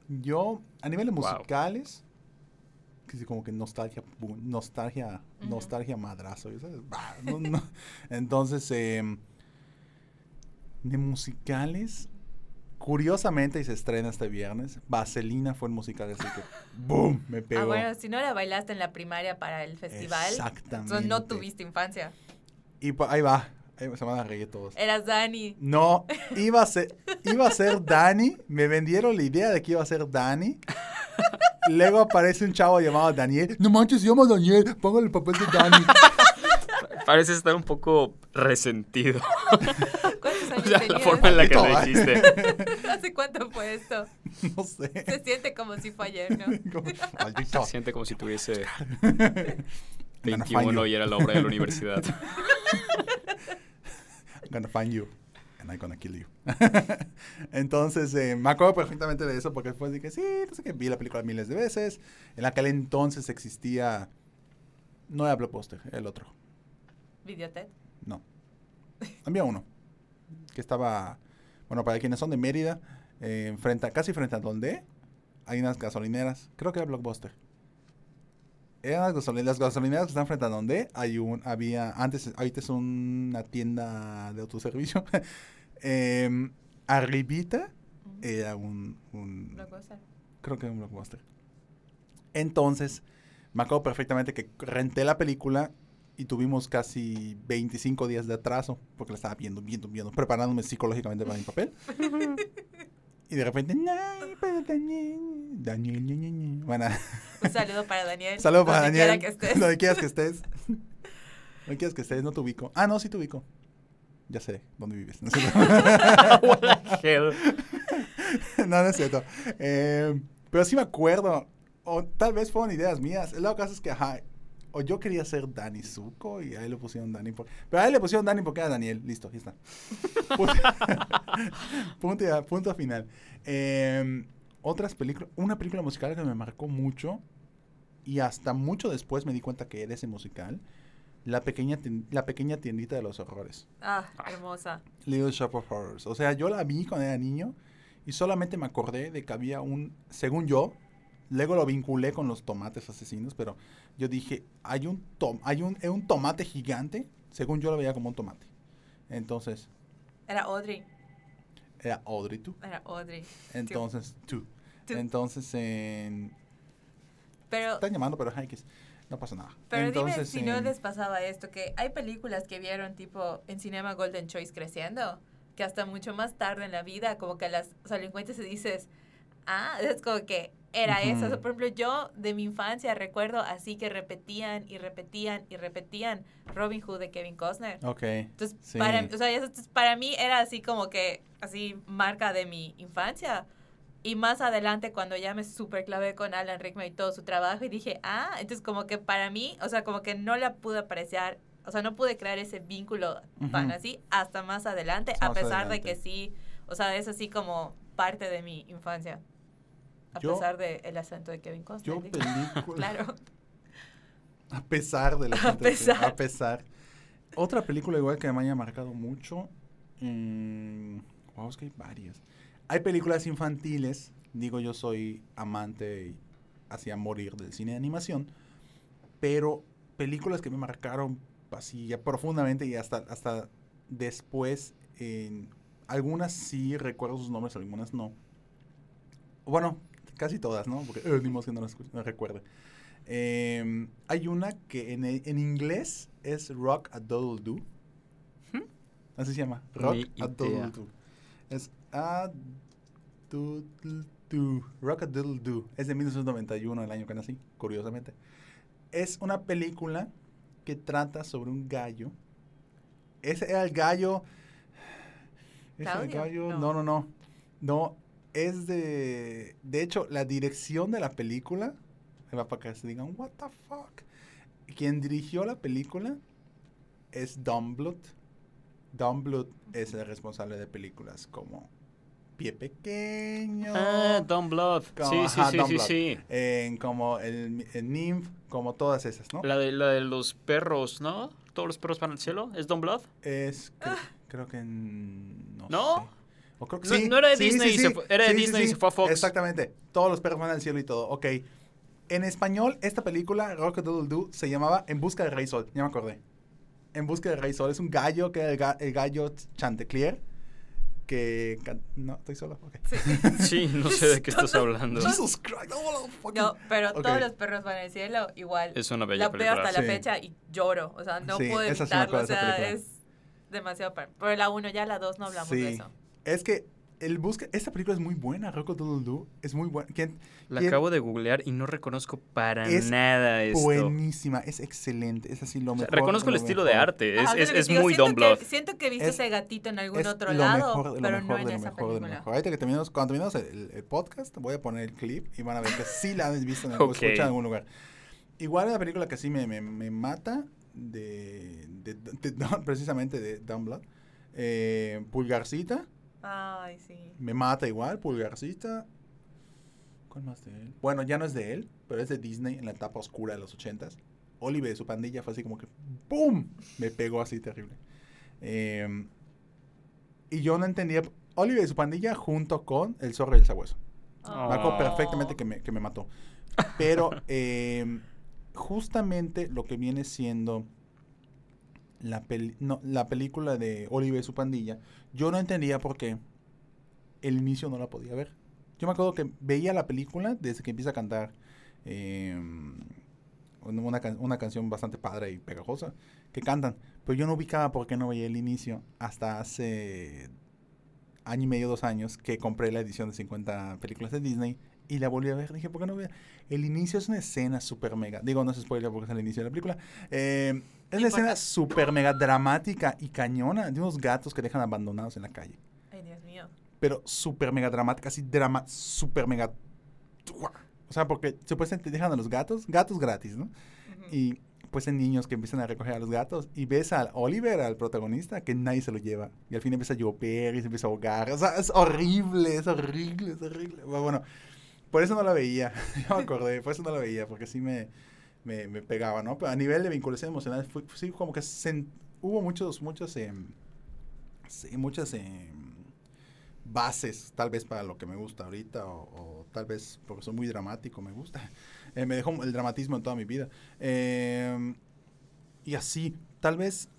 Yo, a niveles Wow. musicales, que sí, como que nostalgia, nostalgia, nostalgia madrazo, ¿sabes? Bah, no, no. [laughs] Entonces, em, de musicales, curiosamente, y se estrena este viernes, Vaselina fue el musical, así que, [laughs] ¡boom! Me pegó. Ah, bueno, si no la bailaste en la primaria para el festival, Exactamente. entonces no tuviste infancia. Y pa- ahí va, se van a reír todos. Eras Dani. No, iba a ser, iba a ser Dani. Me vendieron la idea de que iba a ser Dani. Luego aparece un chavo llamado Daniel. No manches, se llama Daniel. Póngale el papel de Dani. [laughs] Parece estar un poco resentido. ¿Cuántos [laughs] O años sea, la tenías? forma en la que lo dijiste. ¿Hace cuánto fue esto? No sé. Se siente como si fue ayer, ¿no? [laughs] Como. Se siente como si tuviese... I'm gonna find 21 you. y era la obra de la universidad. I'm gonna find you and I'm gonna kill you. [laughs] entonces, eh, me acuerdo perfectamente de eso porque después dije, sí, no sé qué, vi la película miles de veces. En aquel entonces existía, no era Blockbuster, el otro. Videotet. No. Había uno. Que estaba. Bueno, para quienes son de Mérida, eh, frente a- casi frente a donde hay unas gasolineras. Creo que era Blockbuster. Eran las gasolineras, las gasolineras que están frente a donde hay un. Había. Antes, ahorita es una tienda de autoservicio. [laughs] Em, arribita era un. un Blockbuster. creo que era un blockbuster. Entonces, me acuerdo perfectamente que renté la película y tuvimos casi 25 días de atraso porque la estaba viendo, viendo, viendo, preparándome psicológicamente para mi papel. [laughs] [laughs] y de repente, "Ay, pero Daniel, Daniel, ñe, ñe, ñe". Bueno, Un saludo para Daniel. [laughs] saludo para donde Daniel. quiera que estés. Donde quieras que estés. [laughs] Donde quieras que estés, no te ubico. Ah, no, sí te ubico. Ya sé dónde vives. No es cierto. [laughs] What the hell? no, no es cierto. Eh, pero sí me acuerdo. O tal vez fueron ideas mías. El caso es que, ajá, o yo quería ser Dani Zuko y a él le pusieron Dani. Por, pero a él le pusieron Dani porque era Daniel. Listo, ya está. [laughs] Punto, [laughs] punto, punto final. Eh, otras películas. Una película musical que me marcó mucho y hasta mucho después me di cuenta que era ese musical. La pequeña, la pequeña tiendita de los horrores. Ah, hermosa. Little Shop of Horrors. O sea, yo la vi cuando era niño y solamente me acordé de que había un, según yo, luego lo vinculé con los tomates asesinos, pero yo dije, hay un tom, hay un, un tomate gigante, según yo lo veía como un tomate. Entonces, Era Audrey. era Audrey tú. Era Audrey. Entonces, tú. Tú. Entonces, en, Pero, están llamando, pero es- no pasa nada. pero Entonces, dime si no les pasaba esto, que hay películas que vieron tipo en Cinema Golden Choice creciendo, que hasta mucho más tarde en la vida, como que las, o sea, lo encuentras y dices, ah, es como que era eso. O sea, por ejemplo, yo de mi infancia recuerdo así que repetían y repetían y repetían Robin Hood de Kevin Costner. Ok. Entonces, Sí. para, o sea, eso- entonces, para mí era así como que, así, marca de mi infancia. Y más adelante, cuando ya me super clavé con Alan Rickman y todo su trabajo, y dije, ah, entonces como que para mí, o sea, como que no la pude apreciar, o sea, no pude crear ese vínculo tan así hasta más adelante, a pesar de que sí, o sea, es así como parte de mi infancia. A Yo- pesar del acento de Kevin Costner. Yo película. [laughs] claro. A pesar de la [laughs] A pesar. A pesar. Otra película igual que me haya marcado mucho. mm, wow, es que hay varias. Hay películas infantiles. Digo, yo soy amante y hacía morir del cine de animación. Pero películas que me marcaron así ya profundamente y hasta, hasta después. en- algunas sí recuerdo sus nombres, algunas no. Bueno, casi todas, ¿no? Porque eh, ni modo que no las no recuerde. Eh, hay una que en, en inglés es Rock a Doodle Doo. Así se llama. Rock a Doodle. Doo. Es a Doodle Doo. Rock a Doodle Doo. Es de 1991, el año que nací, curiosamente. Es una película que trata sobre un gallo. Ese era el gallo. ¿Es el ¿Claudio? gallo? No. No, no, no. Es de. De hecho, la dirección de la película. Me va para que se digan, ¿What the fuck? Quien dirigió la película es Don Bluth. Don Bluth es el responsable de películas como Pie Pequeño. Ah, Don como- Sí, sí, ajá, sí, Don sí, Bluth. sí. en como el, el Nymph, como todas esas, ¿no? La de, la de los perros, ¿no? Todos los perros van al cielo. ¿Es Don Blood? Es, cre- creo que no, ¿No? sé. O creo que No- sí. no era de Sí, Disney sí, y se fue- era de Sí, sí, Disney y se fue a Fox. Exactamente. Todos los perros van al cielo y todo. Ok. En español, esta película, Rock a Doodle Doo, se llamaba En busca del Rey Sol. Ya me acordé. En busca del Rey Sol. Es un gallo que era el, ga- el gallo Chanteclier. Que. No, estoy solo. Ok. [laughs] Sí, no sé de qué estás hablando. Jesus Christ. oh, fucking- No, pero Ok. todos los perros van al cielo, igual. Es una bella la veo película. hasta la fecha y lloro. O sea, no Sí, puedo evitarlo. o sea, es demasiado. Pero la 1, ya la 2 no hablamos de Sí. eso. Es que. El busca, esta película es muy buena, Rock a Doodle Doo. Es muy buena. ¿Quién- La quién- acabo de googlear y no reconozco para Es nada esto. Buenísima, es excelente. Es así lo O sea, mejor. reconozco el lo estilo de arte. Es, Ajá, es, digo, muy Don. Siento que Es- ese gatito en algún Es otro lo lado, mejor, de lo pero mejor, no en esa mejor, de lo película. mejor. Ahorita que cuando terminemos el, el podcast, voy a poner el clip y van a ver que sí la han visto en, Ok. o escuchado en algún lugar. igual una película que sí me, me, me mata, de, de- de- de- [laughs] precisamente de Dumb Blood. Eh, Pulgarcita, Ay, sí. me mata igual, Pulgarcita. ¿Cuál más de él? Bueno, ya no es de él, pero es de Disney en la etapa oscura de los ochentas. Oliver y su pandilla fue así como que ¡pum! Me pegó así terrible. Eh, y yo no entendía. Oliver y su pandilla junto con El zorro y el sabueso. Oh. Me acuerdo perfectamente que me, que me mató. Pero [laughs] eh, justamente lo que viene siendo la, no, la película de Oliver y su pandilla, yo no entendía por qué el inicio no la podía ver. Yo me acuerdo que veía la película desde que empieza a cantar eh, una, una canción bastante padre y pegajosa que cantan, pero yo no ubicaba por qué no veía el inicio hasta hace año y medio, dos años, que compré la edición de 50 películas de Disney y la volví a ver. Dije, ¿por qué no veo? El inicio es una escena súper mega. Digo, no es spoiler porque es el inicio de la película. Eh, es una escena súper mega dramática y cañona de unos gatos que dejan abandonados en la calle. Ay, Dios mío. Pero súper mega dramática, así drama, súper mega. O sea, porque supuestamente dejan a los gatos, gatos gratis, ¿no? Y pues en niños que empiezan a recoger a los gatos y ves al Oliver, al protagonista, que nadie se lo lleva. Y al fin empieza a llover y se empieza a ahogar. O sea, es horrible, es horrible, es horrible. Bueno, bueno, por eso no la veía. [laughs] Yo me acordé, por eso no la veía, porque sí me, me, me pegaba, ¿no? Pero a nivel de vinculación emocional, fue- sí, como que hubo muchos, muchos, em, sí, muchas em, bases, tal vez para lo que me gusta ahorita, o, tal vez porque soy muy dramático, me gusta. [laughs] Eh, me dejó el dramatismo en toda mi vida. Eh, y así, tal vez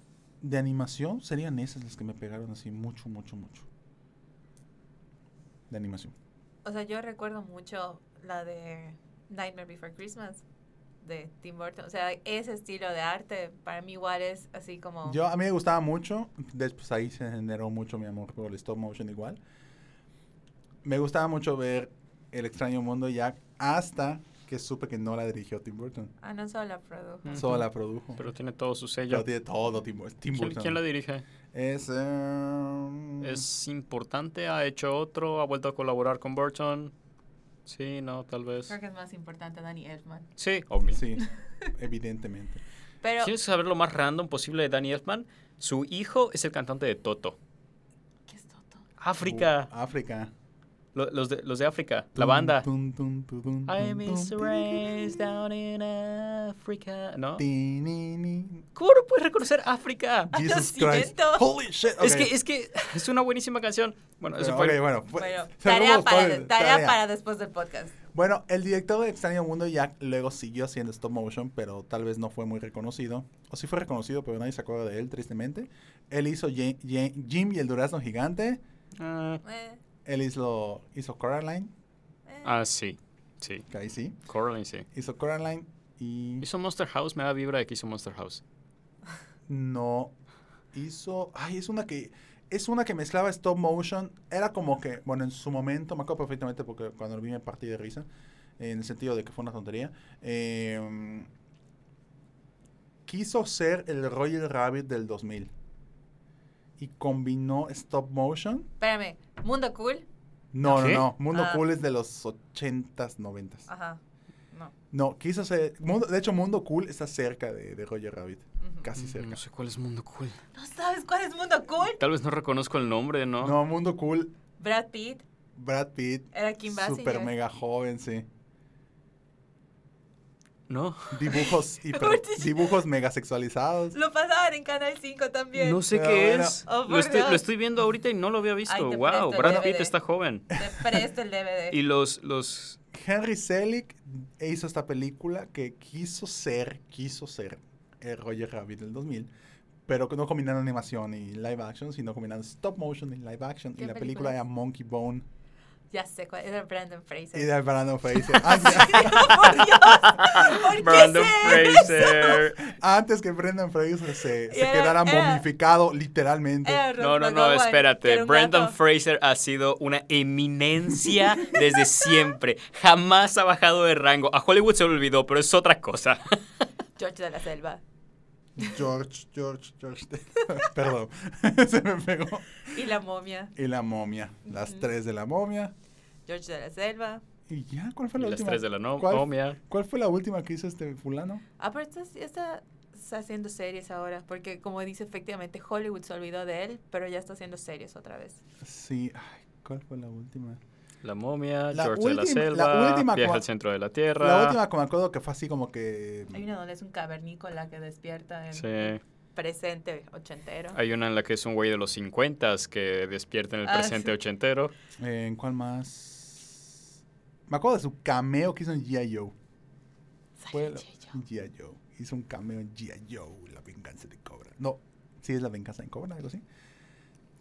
de animación serían esas las que me pegaron así mucho, mucho, mucho. De animación. O sea, yo recuerdo mucho la de Nightmare Before Christmas de Tim Burton. O sea, ese estilo de arte para mí igual es así como... Yo, a mí me gustaba mucho, después ahí se generó mucho mi amor por el stop motion igual. Me gustaba mucho ver El extraño mundo de Jack hasta que supe que no la dirigió Tim Burton. Ah, no solo la produjo. Solo la produjo. Pero tiene todo su Pero sello. tiene todo Tim, Bur- Tim ¿Quién, Burton. quién la dirige? Es... eh, ¿Es importante? ¿Ha hecho otro? ¿Ha vuelto a colaborar con Burton? Sí, no, tal vez. Creo que es más importante Danny Elfman. Sí, obvio. Sí, evidentemente. [laughs] Pero... ¿Quieres saber lo más random posible de Danny Elfman? Su hijo es el cantante de Toto. ¿Qué es Toto? África. Uh, África. Lo- los, de, los de África. La banda. I miss race down in Africa. ¿No? ¿Cómo no puedes reconocer África? [laughs] Jesus Christ. Holy shit. Es, ok. que, es que es una buenísima canción. Bueno, eso fue. ok, bueno, Bueno, [laughs] tarea para, tarea tarea. para después del podcast. Bueno, el director de Extraño Mundo Jack luego siguió haciendo stop motion, pero tal vez no fue muy reconocido. O sí fue reconocido, pero nadie se acuerda de él, tristemente. Él hizo Ye- Jim y el Durazno Gigante. Ah, Eh, Él hizo, hizo Coraline, ah, sí. Sí. que ahí sí. Coraline, sí. Hizo Coraline y Hizo Monster House. Me da vibra de que hizo Monster House. no hizo... Ay, es una que... Es una que mezclaba stop motion. Era como que, bueno, en su momento, me acuerdo perfectamente porque cuando lo vi me partí de risa. En el sentido de que fue una tontería. Eh, quiso ser el Royal Rabbit del 2000. Y combinó stop motion. Espérame, Mundo Cool. No, no, no. Mundo Ah. Cool es de los 80s, 90s. Ajá. No. No, quiso ser... Mundo- de hecho, Mundo Cool está cerca de, de Roger Rabbit. Casi Mm, cerca. No sé cuál es Mundo Cool. ¿No sabes cuál es Mundo Cool? Tal vez no reconozco el nombre, ¿no? No, Mundo Cool, Brad Pitt Brad Pitt, era Kim Basinger. super mega joven, sí. No. Dibujos [laughs] hiper- dibujos mega sexualizados. Lo pasaban en Canal 5 también. No sé Pero qué bueno. es. Oh, lo, estoy, Dios. lo estoy viendo ahorita y no lo había visto. Ay, wow, Brad Pitt está joven. Te presto el DVD. [laughs] Y los, los Henry Selick hizo esta película que quiso ser, quiso ser el Roger Rabbit del 2000, pero que no combinando animación y live action, sino combinando stop motion y live action. ¿Qué Y la película película es? era Monkey Bone Ya sé cuál. Era Brandon Fraser. y de Brandon [laughs] Fraser. Antes, [laughs] ¡Por Dios! ¿Por qué Brandon Fraser. antes que Brendan Fraser se, se Era- quedara era- momificado literalmente. Era No, no, no, espérate. Brandon gato. Fraser ha sido una eminencia desde siempre. Jamás ha bajado de rango. A Hollywood se lo olvidó, pero es otra cosa. George de la Selva. George, George, George. [laughs] Perdón, [laughs] se me pegó. Y la momia. Y la momia, las tres de la momia. George de la Selva. ¿Y ya? ¿Cuál fue Y la las última? tres de la no- ¿Cuál, momia. cuál fue la última que hizo este fulano? Ah, pero está, está, está haciendo series ahora, porque como dice, efectivamente Hollywood se olvidó de él, pero ya está haciendo series otra vez. Sí, ay, ¿cuál fue la última? La momia, La George de la última- la Selva, última Viaje cua- al centro de la Tierra. La última que me acuerdo que fue así como que... Hay una donde es un cavernícola que despierta en Sí. presente ochentero. Hay una en la que es un güey de los 50 que despierta en el Ah, presente sí. ochentero. eh, ¿En cuál más? Me acuerdo de su cameo que hizo en G.I. Joe. G.I. Joe. Hizo un cameo en G.I. Joe, La venganza de Cobra. No, sí es La venganza de Cobra, algo así.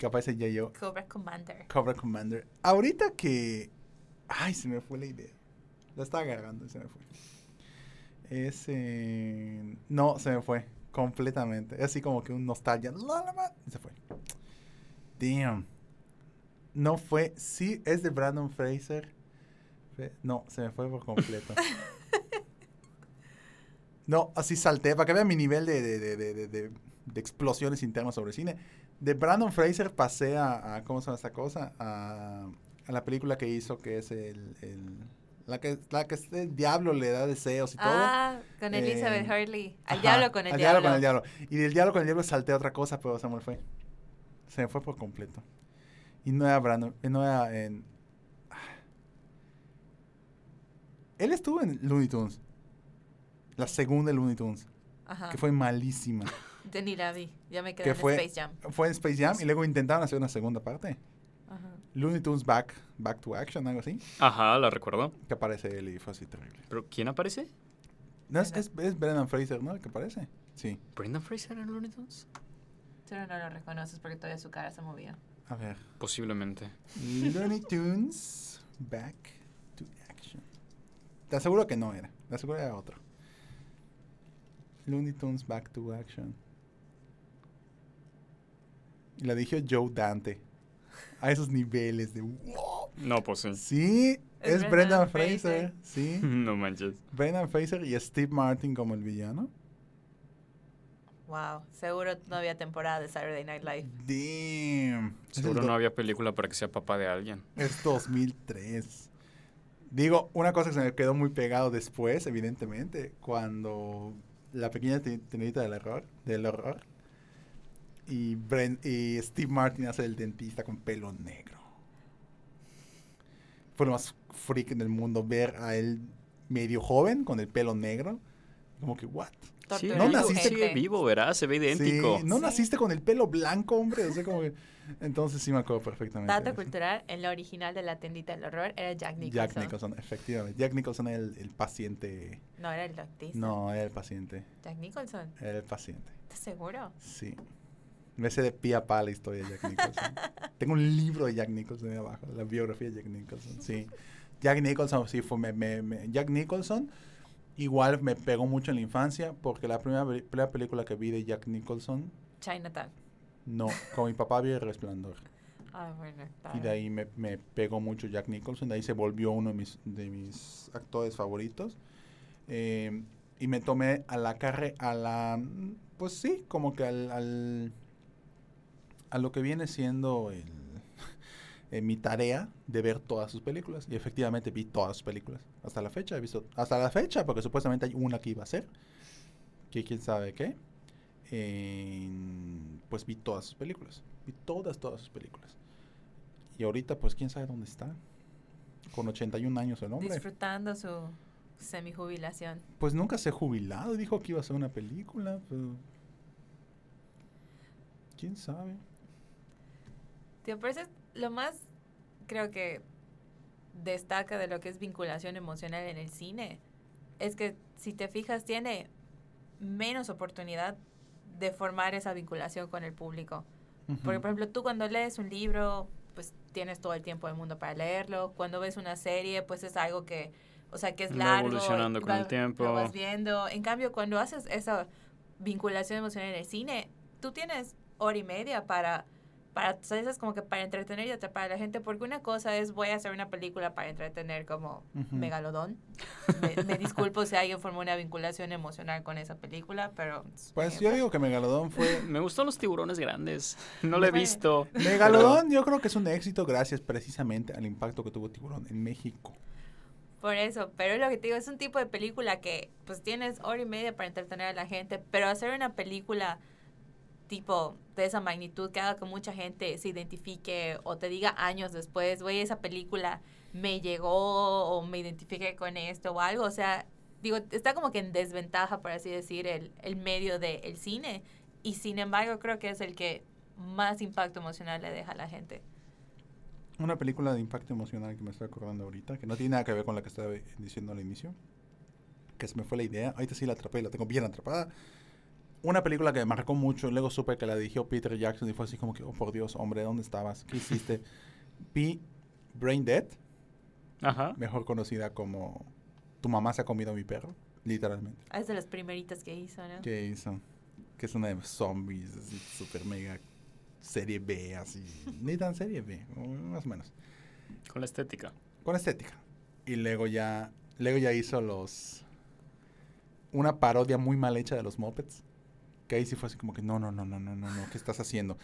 Que aparece G.I. Joe. Cobra Commander. Cobra Commander. Ahorita que... Ay, se me fue la idea. La estaba agarrando y se me fue. Ese... No, se me fue. Completamente. Es así como que un nostalgia. Se fue. Damn. No fue... Sí, es de Brandon Fraser. No, se me fue por completo. [laughs] No, así salté, para que vean mi nivel de, de- de- de explosiones internas sobre cine. De Brandon Fraser pasé a, a- ¿cómo se llama esta cosa? A, a la película que hizo, que es el, el- la que, la que el diablo le da deseos y todo. Ah, con Elizabeth Eh, Hurley. Al Ajá, diablo con el al diablo. con el diablo. Y del diablo con el diablo salté a otra cosa, pero se me fue. Se me fue por completo. Y no era Brandon, eh, no era en... Él estuvo en Looney Tunes. La segunda de Looney Tunes, Ajá. que fue malísima. De ni la vi. Ya me quedé que en fue, Space Jam. fue en Space Jam y luego intentaron hacer una segunda parte. Ajá. Looney Tunes Back, Back to Action, algo así. Ajá, la recuerdo. Que aparece él y fue así terrible. ¿Pero quién aparece? No, es, es, es Brendan Fraser, ¿no? El que aparece. Sí. ¿Brendan Fraser en Looney Tunes? Pero no lo reconoces porque todavía su cara se movía. A ver. Posiblemente. Looney Tunes Back to Action. Te aseguro que no era. Te aseguro que era otro. Looney Tunes Back to Action. Y la dije Joe Dante. A esos niveles de... wow. No, pues sí. Sí, Es es, Brendan Brendan Fraser. Fraser. Sí. [laughs] no manches. Brendan Fraser y Steve Martin como el villano. Wow. Seguro no había temporada de Saturday Night Live. Damn. Seguro no había película para que sea papá de alguien. Es 2003. Digo, una cosa que se me quedó muy pegado después, evidentemente, cuando la pequeña te- tenedita del error, del horror, y, Bren- y Steve Martin hace el dentista con pelo negro. Fue lo más freak del mundo ver a él medio joven con el pelo negro. Como que, what? Sí, no naciste- sigue vivo, ¿verdad? Se ve idéntico. Sí, no Sí. naciste con el pelo blanco, hombre. O sea, como que- entonces sí me acuerdo perfectamente. Dato cultural, en la original de la tendita del horror era Jack Nicholson. Jack Nicholson, efectivamente. Jack Nicholson era el, el paciente. No, era el dentista. No, era el paciente. Jack Nicholson. Era el paciente. ¿Estás seguro? Sí. Me sé de pie a pa la historia de Jack Nicholson. [laughs] Tengo un libro de Jack Nicholson ahí abajo, la biografía de Jack Nicholson. Sí. Jack Nicholson, sí, fue. Me, me- me- Jack Nicholson igual me pegó mucho en la infancia porque la primera, primera película que vi de Jack Nicholson, Chinatown. no, con mi papá vi El Resplandor. Ah, bueno. Y de ahí me, me pegó mucho Jack Nicholson. De ahí se volvió uno de mis, de mis actores favoritos. Eh, y me tomé a la carrera, a la, pues sí, como que al, al- a lo que viene siendo el, [laughs] eh, mi tarea de ver todas sus películas. Y efectivamente vi todas sus películas. Hasta la fecha he visto, hasta la fecha, porque supuestamente hay una que iba a ser, que quién sabe qué. Pues vi todas sus películas. Vi todas, todas sus películas. Y ahorita, pues, quién sabe dónde está. Con 81 años el hombre. Disfrutando su semi-jubilación. Pues nunca se ha jubilado. Dijo que iba a hacer una película, pero... ¿Quién sabe? Eso es lo más, creo que destaca de lo que es vinculación emocional en el cine. Es que, si te fijas, tiene menos oportunidad de formar esa vinculación con el público. Porque, por ejemplo, tú cuando lees un libro, pues tienes todo el tiempo del mundo para leerlo. Cuando ves una serie, pues es algo que, o sea, que es Va largo. evolucionando y con el tiempo. Lo vas viendo. En cambio, cuando haces esa vinculación emocional en el cine, tú tienes hora y media para, para ¿sabes? como que para entretener y atrapar a la gente. Porque una cosa es, voy a hacer una película para entretener como Ujú. Megalodón. Me, me disculpo si alguien formó una vinculación emocional con esa película, pero... Pues yo digo que Megalodón fue... [laughs] Me gustan los tiburones grandes. [laughs] No lo he visto. Megalodón yo creo que es un éxito gracias precisamente al impacto que tuvo Tiburón en México. Por eso, pero es lo que te digo, es un tipo de película que pues tienes hora y media para entretener a la gente, pero hacer una película tipo de esa magnitud que haga que mucha gente se identifique o te diga años después, güey, esa película me llegó o me identifique con esto o algo, o sea, digo, está como que en desventaja, por así decir, el, el medio del cine y sin embargo creo que es el que más impacto emocional le deja a la gente. Una película de impacto emocional que me estoy acordando ahorita, que no tiene nada que ver con la que estaba diciendo al inicio, que se me fue la idea, ahorita sí la atrapé y la tengo bien atrapada. Una película que me marcó mucho, luego supe que la dirigió Peter Jackson y fue así como que, oh por Dios, hombre, ¿dónde estabas? ¿Qué hiciste? [laughs] Vi Brain Dead, Ajá. mejor conocida como Tu mamá se ha comido a mi perro, literalmente. Ah, Es de las primeritas que hizo, ¿no? que hizo, que es una de zombies, así, super mega serie B, así, ni tan serie B, más o menos, Con la estética. con estética. Y luego ya, luego ya hizo los, una parodia muy mal hecha de los Muppets, que ahí sí fue así como que, no, no, no, no, no, no, no, ¿qué estás haciendo?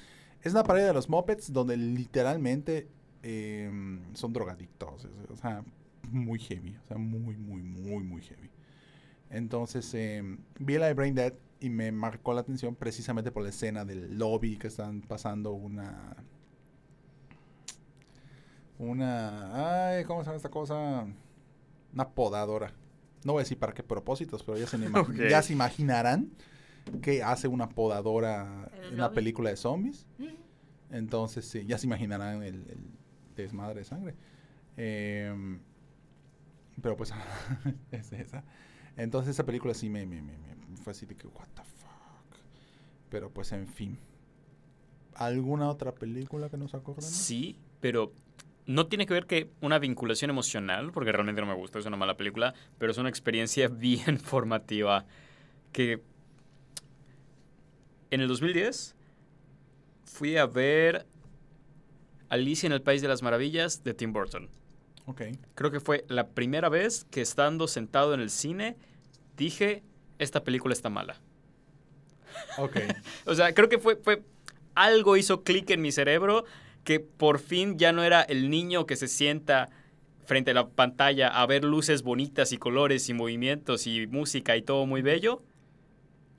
Es una parodia de los Muppets donde literalmente em, son drogadictos, o sea, muy heavy, o sea, muy, muy, muy, muy heavy. Entonces, em, vi la de Brain Dead y me marcó la atención precisamente por la escena del lobby que están pasando una... Una... Ay, ¿cómo se llama esta cosa? Una podadora. No voy a decir para qué propósitos, pero ya se, [laughs] ima- Ok. ya se imaginarán que hace una podadora ¿En una película de zombies. Entonces, sí, ya se imaginarán el, el desmadre de sangre. Em, pero pues, [laughs] es esa. Entonces, esa película sí me, me, me- me fue así de que, what the fuck. Pero pues, en fin. ¿Alguna otra película que nos acordemos? Sí, pero no tiene que ver que una vinculación emocional, porque realmente no me gusta, es una mala película, pero es una experiencia [laughs] bien formativa que en el 2010 fui a ver Alicia en el País de las Maravillas de Tim Burton. Ok. Creo que fue la primera vez que estando sentado en el cine dije, esta película está mala. Ok. [laughs] O sea, creo que fue, fue algo hizo clic en mi cerebro que por fin ya no era el niño que se sienta frente a la pantalla a ver luces bonitas y colores y movimientos y música y todo muy bello.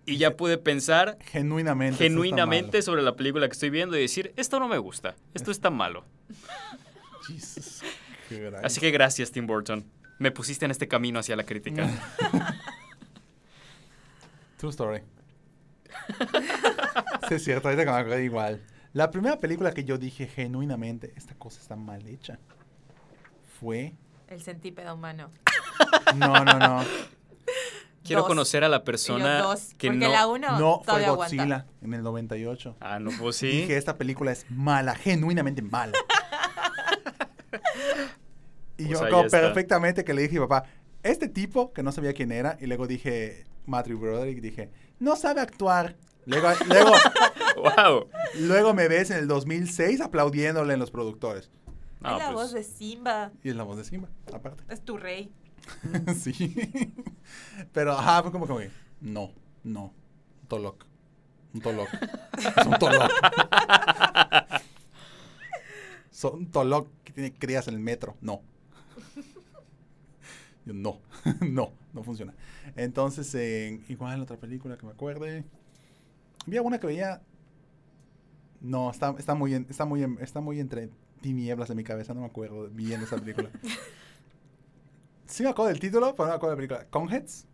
Y ya pude pensar Genuinamente. genuinamente sobre la película que estoy viendo y decir, esto no me gusta, esto está malo. malo. Jesus Christ. Así que gracias, Tim Burton. Me pusiste en este camino hacia la crítica. [laughs] True story. [laughs] sí, es cierto, ahorita que me acuerdo igual. La primera película que yo dije genuinamente, esta cosa está mal hecha, fue... El centípedo humano. No, no, no. [laughs] Quiero Dos. conocer a la persona dos, que porque no... la uno No, fue Godzilla aguanta. en el 98. Ah, no, pues sí. Dije, esta película es mala, genuinamente mala. [laughs] y Pues yo recuerdo está. perfectamente que le dije a mi papá, este tipo, que no sabía quién era, y luego dije, Matthew Broderick, dije, no sabe actuar. Luego, luego, [laughs] ¡Wow! luego me ves en el 2006 aplaudiéndole en los productores. No, es la pues, voz de Simba. Y es la voz de Simba, aparte. Es tu rey. [laughs] sí. Pero, ajá, fue como que, no, no, Tolok. Un Tolok. Un Tolok. Son Tolok que tiene crías en el metro. No. Yo, no, [laughs] no, no funciona. Entonces, eh, igual otra película que me acuerde. Había una que veía. No, está, está muy en- está muy está muy entre tinieblas en mi cabeza, no me acuerdo bien de esa película. Sí me acuerdo del título, pero no me acuerdo de la película. Conheads,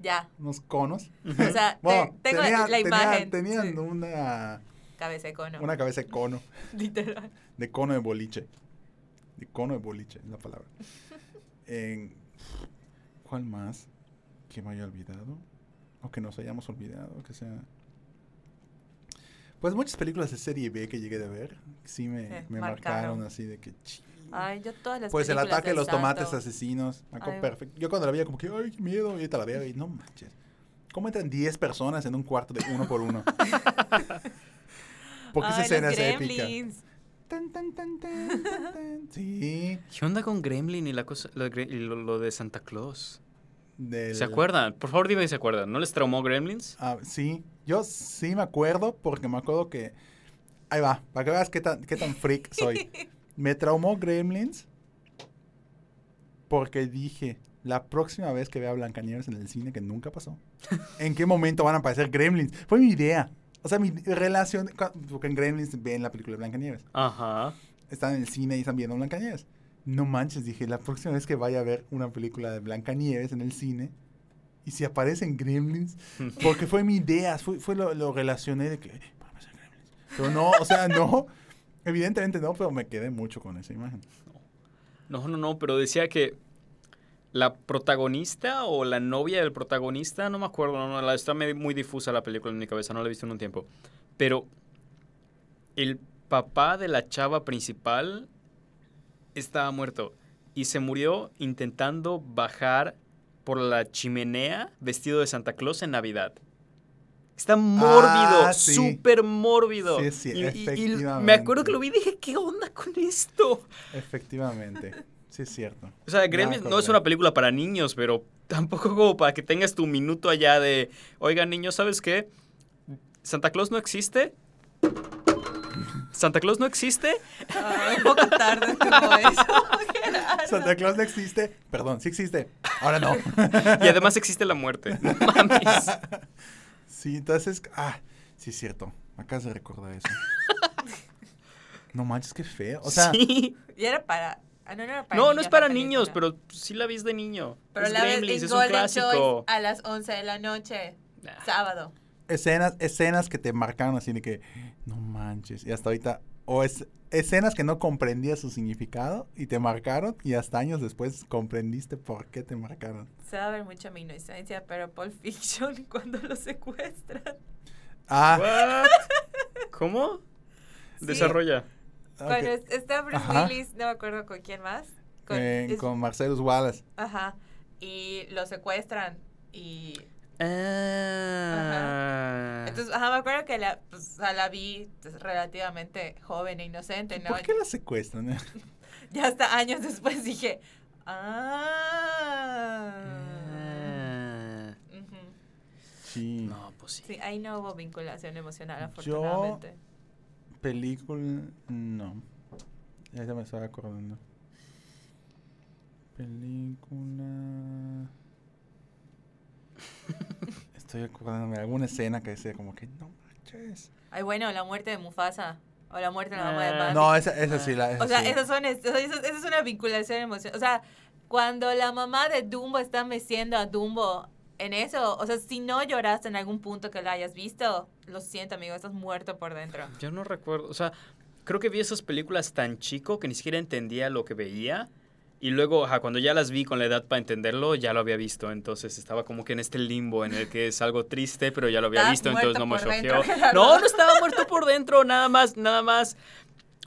Ya. unos conos. O sea, [laughs] te- Bueno, tengo tenían- la tenían- imagen. Tenían sí. una, Cabeza de cono. una cabeza de cono, [laughs] Literal. de cono de boliche. De cono de boliche, es la palabra. En- ¿Cuál más que me haya olvidado? O que nos hayamos olvidado, que sea... Pues muchas películas de serie B que llegué a ver, sí me, Eh, me marcaron. marcaron así de que... Ay, yo todas las Pues el ataque de los tomates asesinos. perfecto. Yo cuando la veía como que, ay, qué miedo. Y ahorita la veo y no manches. ¿Cómo entran 10 personas en un cuarto de uno por uno? Porque esa escena es épica. gremlins. Tan, tan, tan, tan, tan, tan. Sí. ¿Qué onda con Gremlin y, la cosa, lo, lo- lo de Santa Claus? Del- ¿Se acuerdan? Por favor, dime si se acuerdan. ¿No les traumó Gremlins? Ah, sí. Yo sí me acuerdo porque me acuerdo que... Ahí va, para que veas qué tan, qué tan freak soy. [laughs] Me traumó Gremlins porque dije, la próxima vez que vea Blancanieves en el cine, que nunca pasó, [laughs] ¿en qué momento van a aparecer gremlins? Fue mi idea. O sea, mi relación, porque en Gremlins ven la película de Blancanieves. Ajá. Están en el cine y están viendo Blancanieves. No manches, dije, la próxima vez que vaya a ver una película de Blancanieves en el cine, y si aparecen gremlins, [laughs] porque fue mi idea, fue, fue lo, lo relacioné de que. Pero no, o sea, no, evidentemente no, pero me quedé mucho con esa imagen. No, no, no, pero decía que la protagonista o la novia del protagonista, no me acuerdo, no, no, está muy difusa la película en mi cabeza, no la he visto en un tiempo. Pero el papá de la chava principal estaba muerto y se murió intentando bajar por la chimenea vestido de Santa Claus en Navidad. Está mórbido, Ah, sí. súper mórbido. Sí, sí, Y- y- y me efectivamente. acuerdo que lo vi y dije, ¿qué onda con esto? Efectivamente, sí es cierto. O sea, Gremlins no es una película para niños, pero tampoco como para que tengas tu minuto allá de, oigan niños, ¿sabes qué? ¿Santa Claus no existe? ¿Santa Claus no existe? Ah, un poco tarde [laughs] como eso. [laughs] Santa Claus no existe, perdón, sí existe, ahora no. Y además existe la muerte. [laughs] No mames. Sí, entonces, ah, sí es cierto, me acabas de recordar eso. [laughs] No manches, qué feo, o sea, Y era para. ah, no, no era para No, no niños es para niños, pero sí la vis de niño. Pero es la ves en Golden. Choice a las 11 de la noche, Nah. sábado. escenas, escenas que te marcaron así de que, no manches, y hasta ahorita, o es, escenas que no comprendías su significado y te marcaron y hasta años después comprendiste por qué te marcaron. Se va a ver mucho mi inocencia, pero Pulp Fiction [laughs] cuando lo secuestran. Ah, What? ¿Cómo? Sí. Desarrolla. ok. Cuando es- está Bruce Ajá. Willis, no me acuerdo con quién más. Con, Eh, es- con Marcelus Wallace. Ajá. Y lo secuestran. Y Ah. entonces, ajá, me acuerdo que la, pues, la vi pues, relativamente joven e inocente, ¿no? ¿Por qué la secuestran? [laughs] Ya hasta años después dije, ah. Ah. Sí. No, pues sí. Sí, ahí no hubo vinculación emocional, Yo- afortunadamente. Película, no. Ya se me estaba acordando. Película. [laughs] Estoy acordándome de alguna escena que decía como que no manches. Ay, bueno, la muerte de Mufasa. O la muerte de la mamá de Ah. Bambi. No, esa, esa sí la. esa O sea, sí. esas son, es- o sea, eso- esa es una vinculación emocional. O sea, cuando la mamá de Dumbo está meciendo a Dumbo en eso, o sea, si no lloraste en algún punto que la hayas visto, lo siento, amigo, estás muerto por dentro. Yo no recuerdo, o sea, creo que vi esas películas tan chico que ni siquiera entendía lo que veía. Y luego, ajá, cuando ya las vi con la edad para entenderlo, ya lo había visto. Entonces estaba como que en este limbo en el que es algo triste, pero ya lo había visto, entonces no me choqueó. No, no estaba muerto por dentro, nada más, nada más.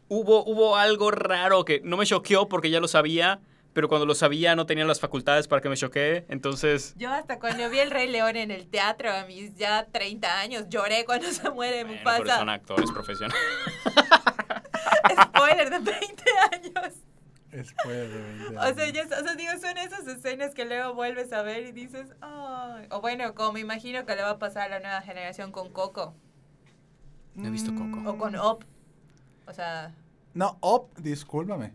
Hubo, hubo algo raro que no me choqueó porque ya lo sabía, pero cuando lo sabía no tenía las facultades para que me choquee. Entonces, Yo hasta cuando vi El Rey León en el teatro a mis ya 30 años, lloré cuando se muere bueno, pero son Mufasa. actores profesionales. [laughs] Spoiler de 20 años. Después de 20 [laughs] O sea, años. ya, o sea, digo, son esas escenas que luego vuelves a ver y dices, ay. O bueno, como me imagino que le va a pasar a la nueva generación con Coco No he visto Coco. o con Op. O sea, No, Up, discúlpame.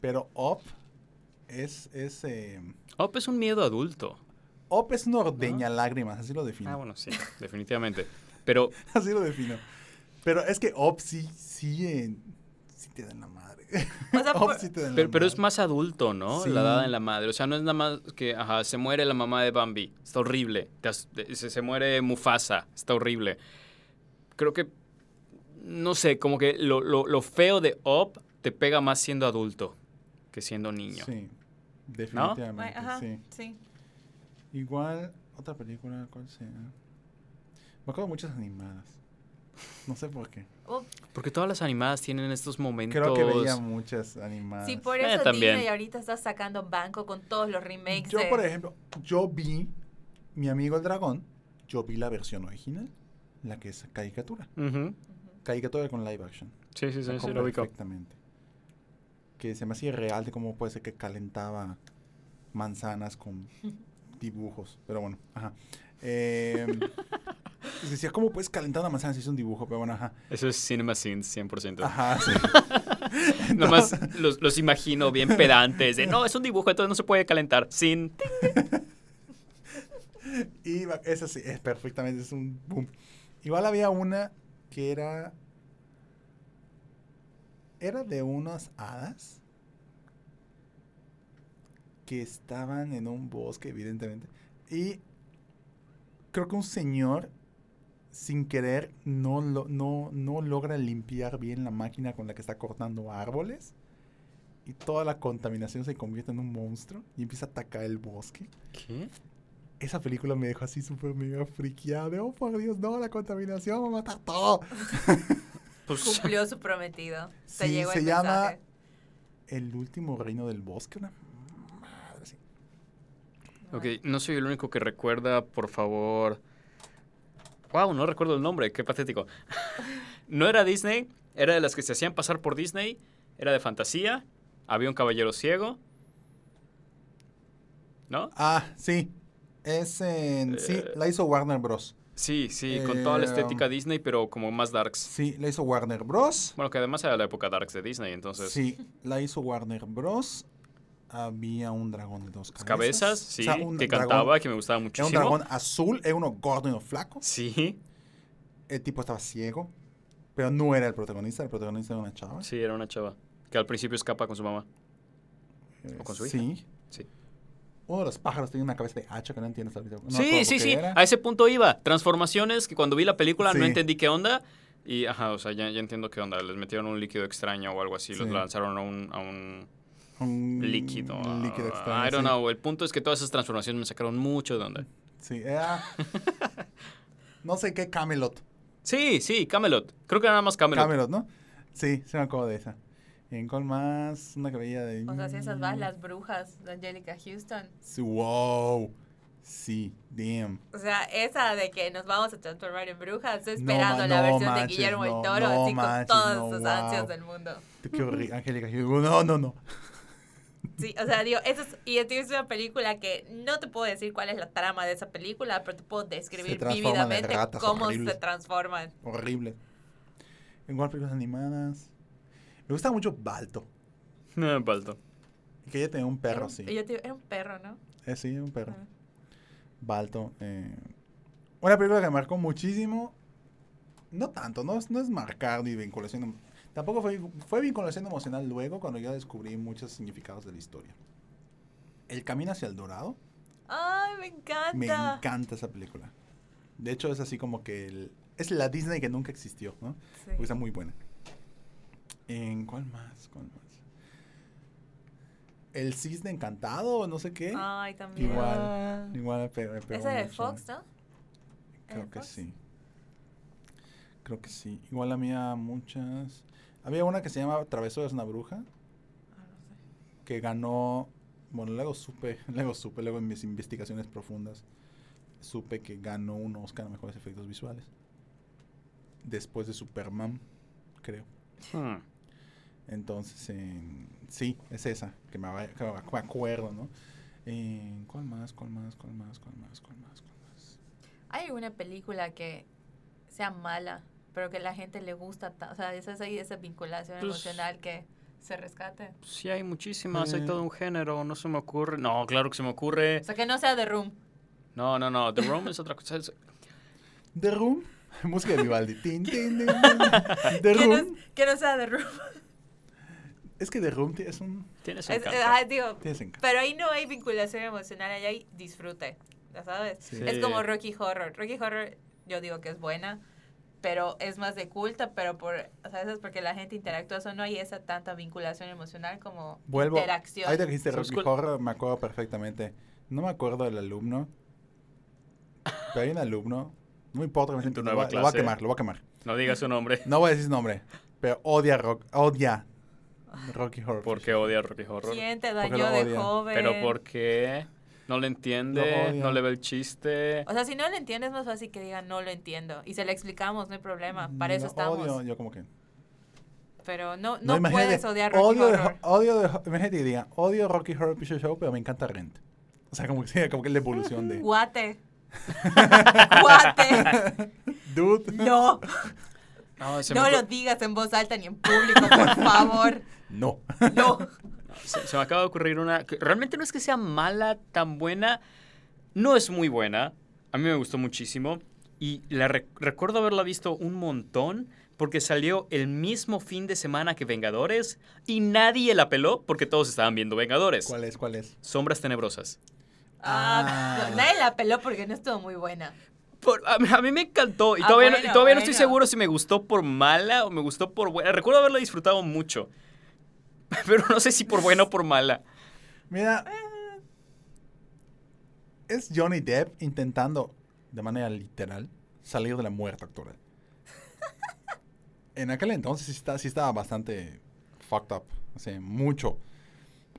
Pero Up es. es eh, Up es un miedo adulto. Up es una ordeña lágrimas, así lo defino. Ah, bueno, sí, definitivamente. Pero [laughs] Así lo defino. Pero es que Up sí, sí, eh, sí te dan la madre. O sea, [laughs] por- Pero, pero es más adulto, ¿no? Sí. La dada en la madre. O sea, no es nada más que, ajá, se muere la mamá de Bambi. Está horrible. Se, se muere Mufasa. Está horrible. Creo que, no sé, como que lo, lo, lo feo de Up te pega más siendo adulto que siendo niño. Sí, definitivamente, ajá, sí. sí. Igual, otra película, ¿cuál sea? Me acuerdo de muchas animadas. [laughs] No sé por qué. Uf, Porque todas las animadas tienen estos momentos... Creo que veía muchas animadas. sí, por Eh, eso también. Disney ahorita está sacando banco con todos los remakes Yo, de... por ejemplo, yo vi Mi amigo el dragón, yo vi la versión original, la que es caricatura. Caricatura con live action. Sí, sí, sí, sí, lo ubico. Perfectamente. Que se me hacía real de cómo puede ser que calentaba manzanas con [laughs] dibujos. Pero bueno, ajá. Eh, [laughs] decía, ¿cómo puedes calentar una manzana si es un dibujo? Pero bueno, ajá. Eso es Cinema Sins, 100%. Ajá, sí. [laughs] Nomás los, los imagino bien pedantes. De, no, es un dibujo, entonces no se puede calentar. Sin. [laughs] Y eso sí, es perfectamente, es un boom. Igual había una que era. Era de unas hadas que estaban en un bosque, evidentemente. Y creo que un señor, sin querer, no, lo- no, no logra limpiar bien la máquina con la que está cortando árboles. Y toda la contaminación se convierte en un monstruo y empieza a atacar el bosque. ¿Qué? Esa película me dejó así súper mega friqueado. de, Oh, por Dios, no, la contaminación va a matar todo. Pues, Cumplió su prometido. Se Sí, llegó se el llama mensaje. El último reino del bosque. Una madre así. ok, no soy el único que recuerda, por favor. Wow, no recuerdo el nombre, qué patético. [laughs] no era Disney, era de las que se hacían pasar por Disney, era de fantasía, había un caballero ciego. ¿No? Ah, sí. Es en. Sí, Eh. la hizo Warner Bros. Sí, sí, con toda la estética Eh, Disney, pero como más darks. Sí, la hizo Warner Bros. Bueno, que además era la época darks de Disney, entonces. Sí, la hizo Warner Bros. Había un dragón de dos cabezas. Cabezas, O sí, sea, un que dragón- cantaba, que me gustaba Era un muchísimo. dragón azul, era uno gordo y uno flaco. Sí, El tipo estaba ciego. Pero no era el protagonista, el protagonista era una chava. sí, era una chava. Que al principio escapa con su mamá. Eh, ¿O con su hija? Sí. Sí. Uno de los pájaros tenía una cabeza de hacha que no ahorita. No sí, sí, sí. era. A ese punto iba. Transformaciones que cuando vi la película no entendí qué onda. Y, ajá, o sea, ya, ya entiendo qué onda. Les metieron un líquido extraño o algo así. Los lanzaron a un, a un Un líquido. un líquido Ah, extraño. I don't sí. know. El punto es que todas esas transformaciones me sacaron mucho de onda. Sí, era. [laughs] no sé qué Camelot. Sí, sí, Camelot. Creo que era nada más Camelot. Camelot, ¿no? Sí, se me acuerdo de esa. ¿En cuál más? Una veía de. O sea, si esas van las brujas de Angelica Houston. Sí, wow. Sí, damn. O sea, esa de que nos vamos a transformar en brujas, estoy No esperando ma- la no versión manches, de Guillermo no, el Toro, no así manches, con todas no, sus wow. ansias del mundo. Qué horrible. Angélica. No, no, no. Sí, o sea, digo, eso es, y es una película que no te puedo decir cuál es la trama de esa película, pero te puedo describir vívidamente ratas cómo horribles. se transforman. Horrible. En cuál películas animadas. Me gusta mucho Balto. No, faltó. Que ella tenía un perro Era un- digo, era un perro, ¿no? Eh, sí, un perro. Ah. Balto. eh, Una película que me marcó muchísimo. No tanto, no, no es marcar ni vinculación. Tampoco fue, fue vinculación emocional luego cuando yo descubrí muchos significados de la historia. El camino hacia el dorado. Ay, me encanta. Me encanta esa película. De hecho, es así como que el- es la Disney que nunca existió, ¿no? Sí. Porque está muy buena. ¿En cuál más? ¿Cuál más? El cisne encantado, no sé qué. Ay, también. Igual, igual me pe- me pegó Esa de. Fox, ¿no? Creo ¿Era que Fox? sí. Creo que sí. Igual había muchas. Había una que se llama Travesuras de una bruja, Ah, no sé. que ganó. Bueno, luego supe, [laughs] luego supe, luego en mis investigaciones profundas, supe que ganó un Oscar a mejores efectos visuales. Después de Superman, creo. Hmm. Entonces, en- sí, es esa, que me, que me acuerdo, ¿no? En- ¿Cuál más? ¿Cuál más? ¿Cuál más? ¿Cuál más? ¿Cuál más? ¿Cuál más? ¿Hay alguna película que sea mala, pero que la gente le gusta? ta- O sea, esa es ahí esa vinculación Pues- emocional que se rescate. Sí, hay muchísimas, hay Eh. todo un género, no se me ocurre. No, claro que se me ocurre. O sea, que no sea The Room. No, no, no, The Room es otra cosa. es- The Room, [laughs] música de Vivaldi. Tin, tin, tin, tin. The Que no, Room. que no sea The Room. Es que The Room es un. Tiene su Es- ah, digo, Tienes encanto. pero ahí no hay vinculación emocional, ahí hay disfrute, ¿ya sabes? Sí. Es como Rocky Horror. Rocky Horror, yo digo que es buena, pero es más de culta, pero por, o sea, eso es porque la gente interactúa, o sea, no hay esa tanta vinculación emocional como Vuelvo. interacción. Ahorita que dijiste Rocky Horror, me acuerdo perfectamente. No me acuerdo del alumno. Pero hay un alumno. No me importa me lo, nueva voy a- lo voy a clase. quemar, lo voy a quemar. No digas su nombre. No voy a decir su nombre. Pero odia rock, odia Rocky Horror. ¿Por qué odia Rocky Horror? ¿Quién te Porque dañó lo de joven? ¿Pero por qué? ¿No le Lo entiende? ¿No le ve el chiste? O sea, si no lo entiendes, es más fácil que digan no lo entiendo. Y se lo explicamos, no hay problema. Para eso No, estamos. Odio, yo como que. Pero no, no, puedes odiar Rocky odio de, Horror. odio de, imagínate diga, odio Rocky Horror Picture Show, pero me encanta Rent. O sea, como que, [laughs] como que es la evolución de. Guate. [laughs] Guate. Dude. No. No, No lo digas en voz alta ni en público, por favor. [laughs] No. No. Se, se me acaba de ocurrir una. que realmente no es que sea mala, tan buena. No es muy buena. A mí me gustó muchísimo. Y la rec- recuerdo haberla visto un montón porque salió el mismo fin de semana que Vengadores y nadie la peló porque todos estaban viendo Vengadores. ¿Cuál es? ¿Cuál es? Sombras Tenebrosas. Ah, Ah. no, nadie la peló porque no estuvo muy buena. Por- a, mí, a mí me encantó y Ah, todavía, no- y todavía no estoy seguro si me gustó por mala o me gustó por buena. Recuerdo haberla disfrutado mucho. [laughs] Pero no sé si por buena o por mala. Mira, es Johnny Depp intentando, de manera literal, salir de la muerte actoral. En aquel entonces sí, está, sí estaba bastante fucked up, o sea, mucho.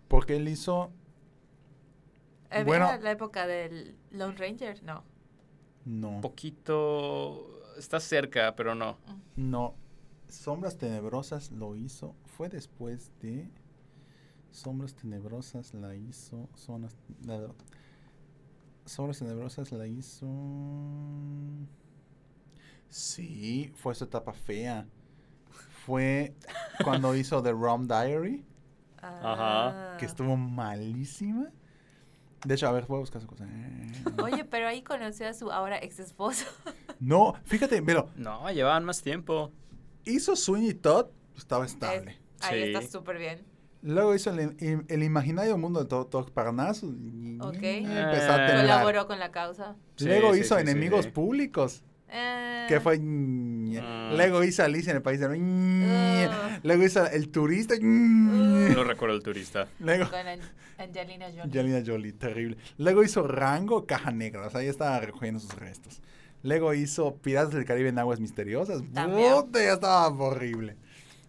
Porque él hizo, Eh, Bueno. ¿Era la época del Lone Ranger? No. no, Un poquito. Está cerca, pero no. no, Sombras Tenebrosas lo hizo, fue después de Sombras Tenebrosas la hizo, Zonas, la- Sombras Tenebrosas la hizo... Sí, fue su etapa fea. Fue cuando [laughs] hizo The Rum Diary, Ah. que estuvo malísima. De hecho, a ver, voy a buscar esa cosa. Oye, pero ahí conoció a su ahora ex esposo. [laughs] No, fíjate, pero No, llevaban más tiempo. hizo Sweeney Todd, estaba estable. Ahí Sí. está súper bien. Luego hizo el, el- imaginario mundo de Parnaso. y- Ok. y Empezó a. Colaboró con la causa. Sí, Luego sí, hizo sí, sí. Enemigos Públicos. Eh, Que fue. Ah. Luego hizo Alicia en el País de los- Ah. Luego hizo El Turista. No recuerdo el turista. Luego. Con An- Angelina Jolie. Angelina Jolie, terrible. Luego hizo Rango, Caja Negra. O sea, ahí estaba recogiendo sus restos. Luego hizo Piratas del Caribe en Aguas Misteriosas. También. Puta, ya estaba horrible.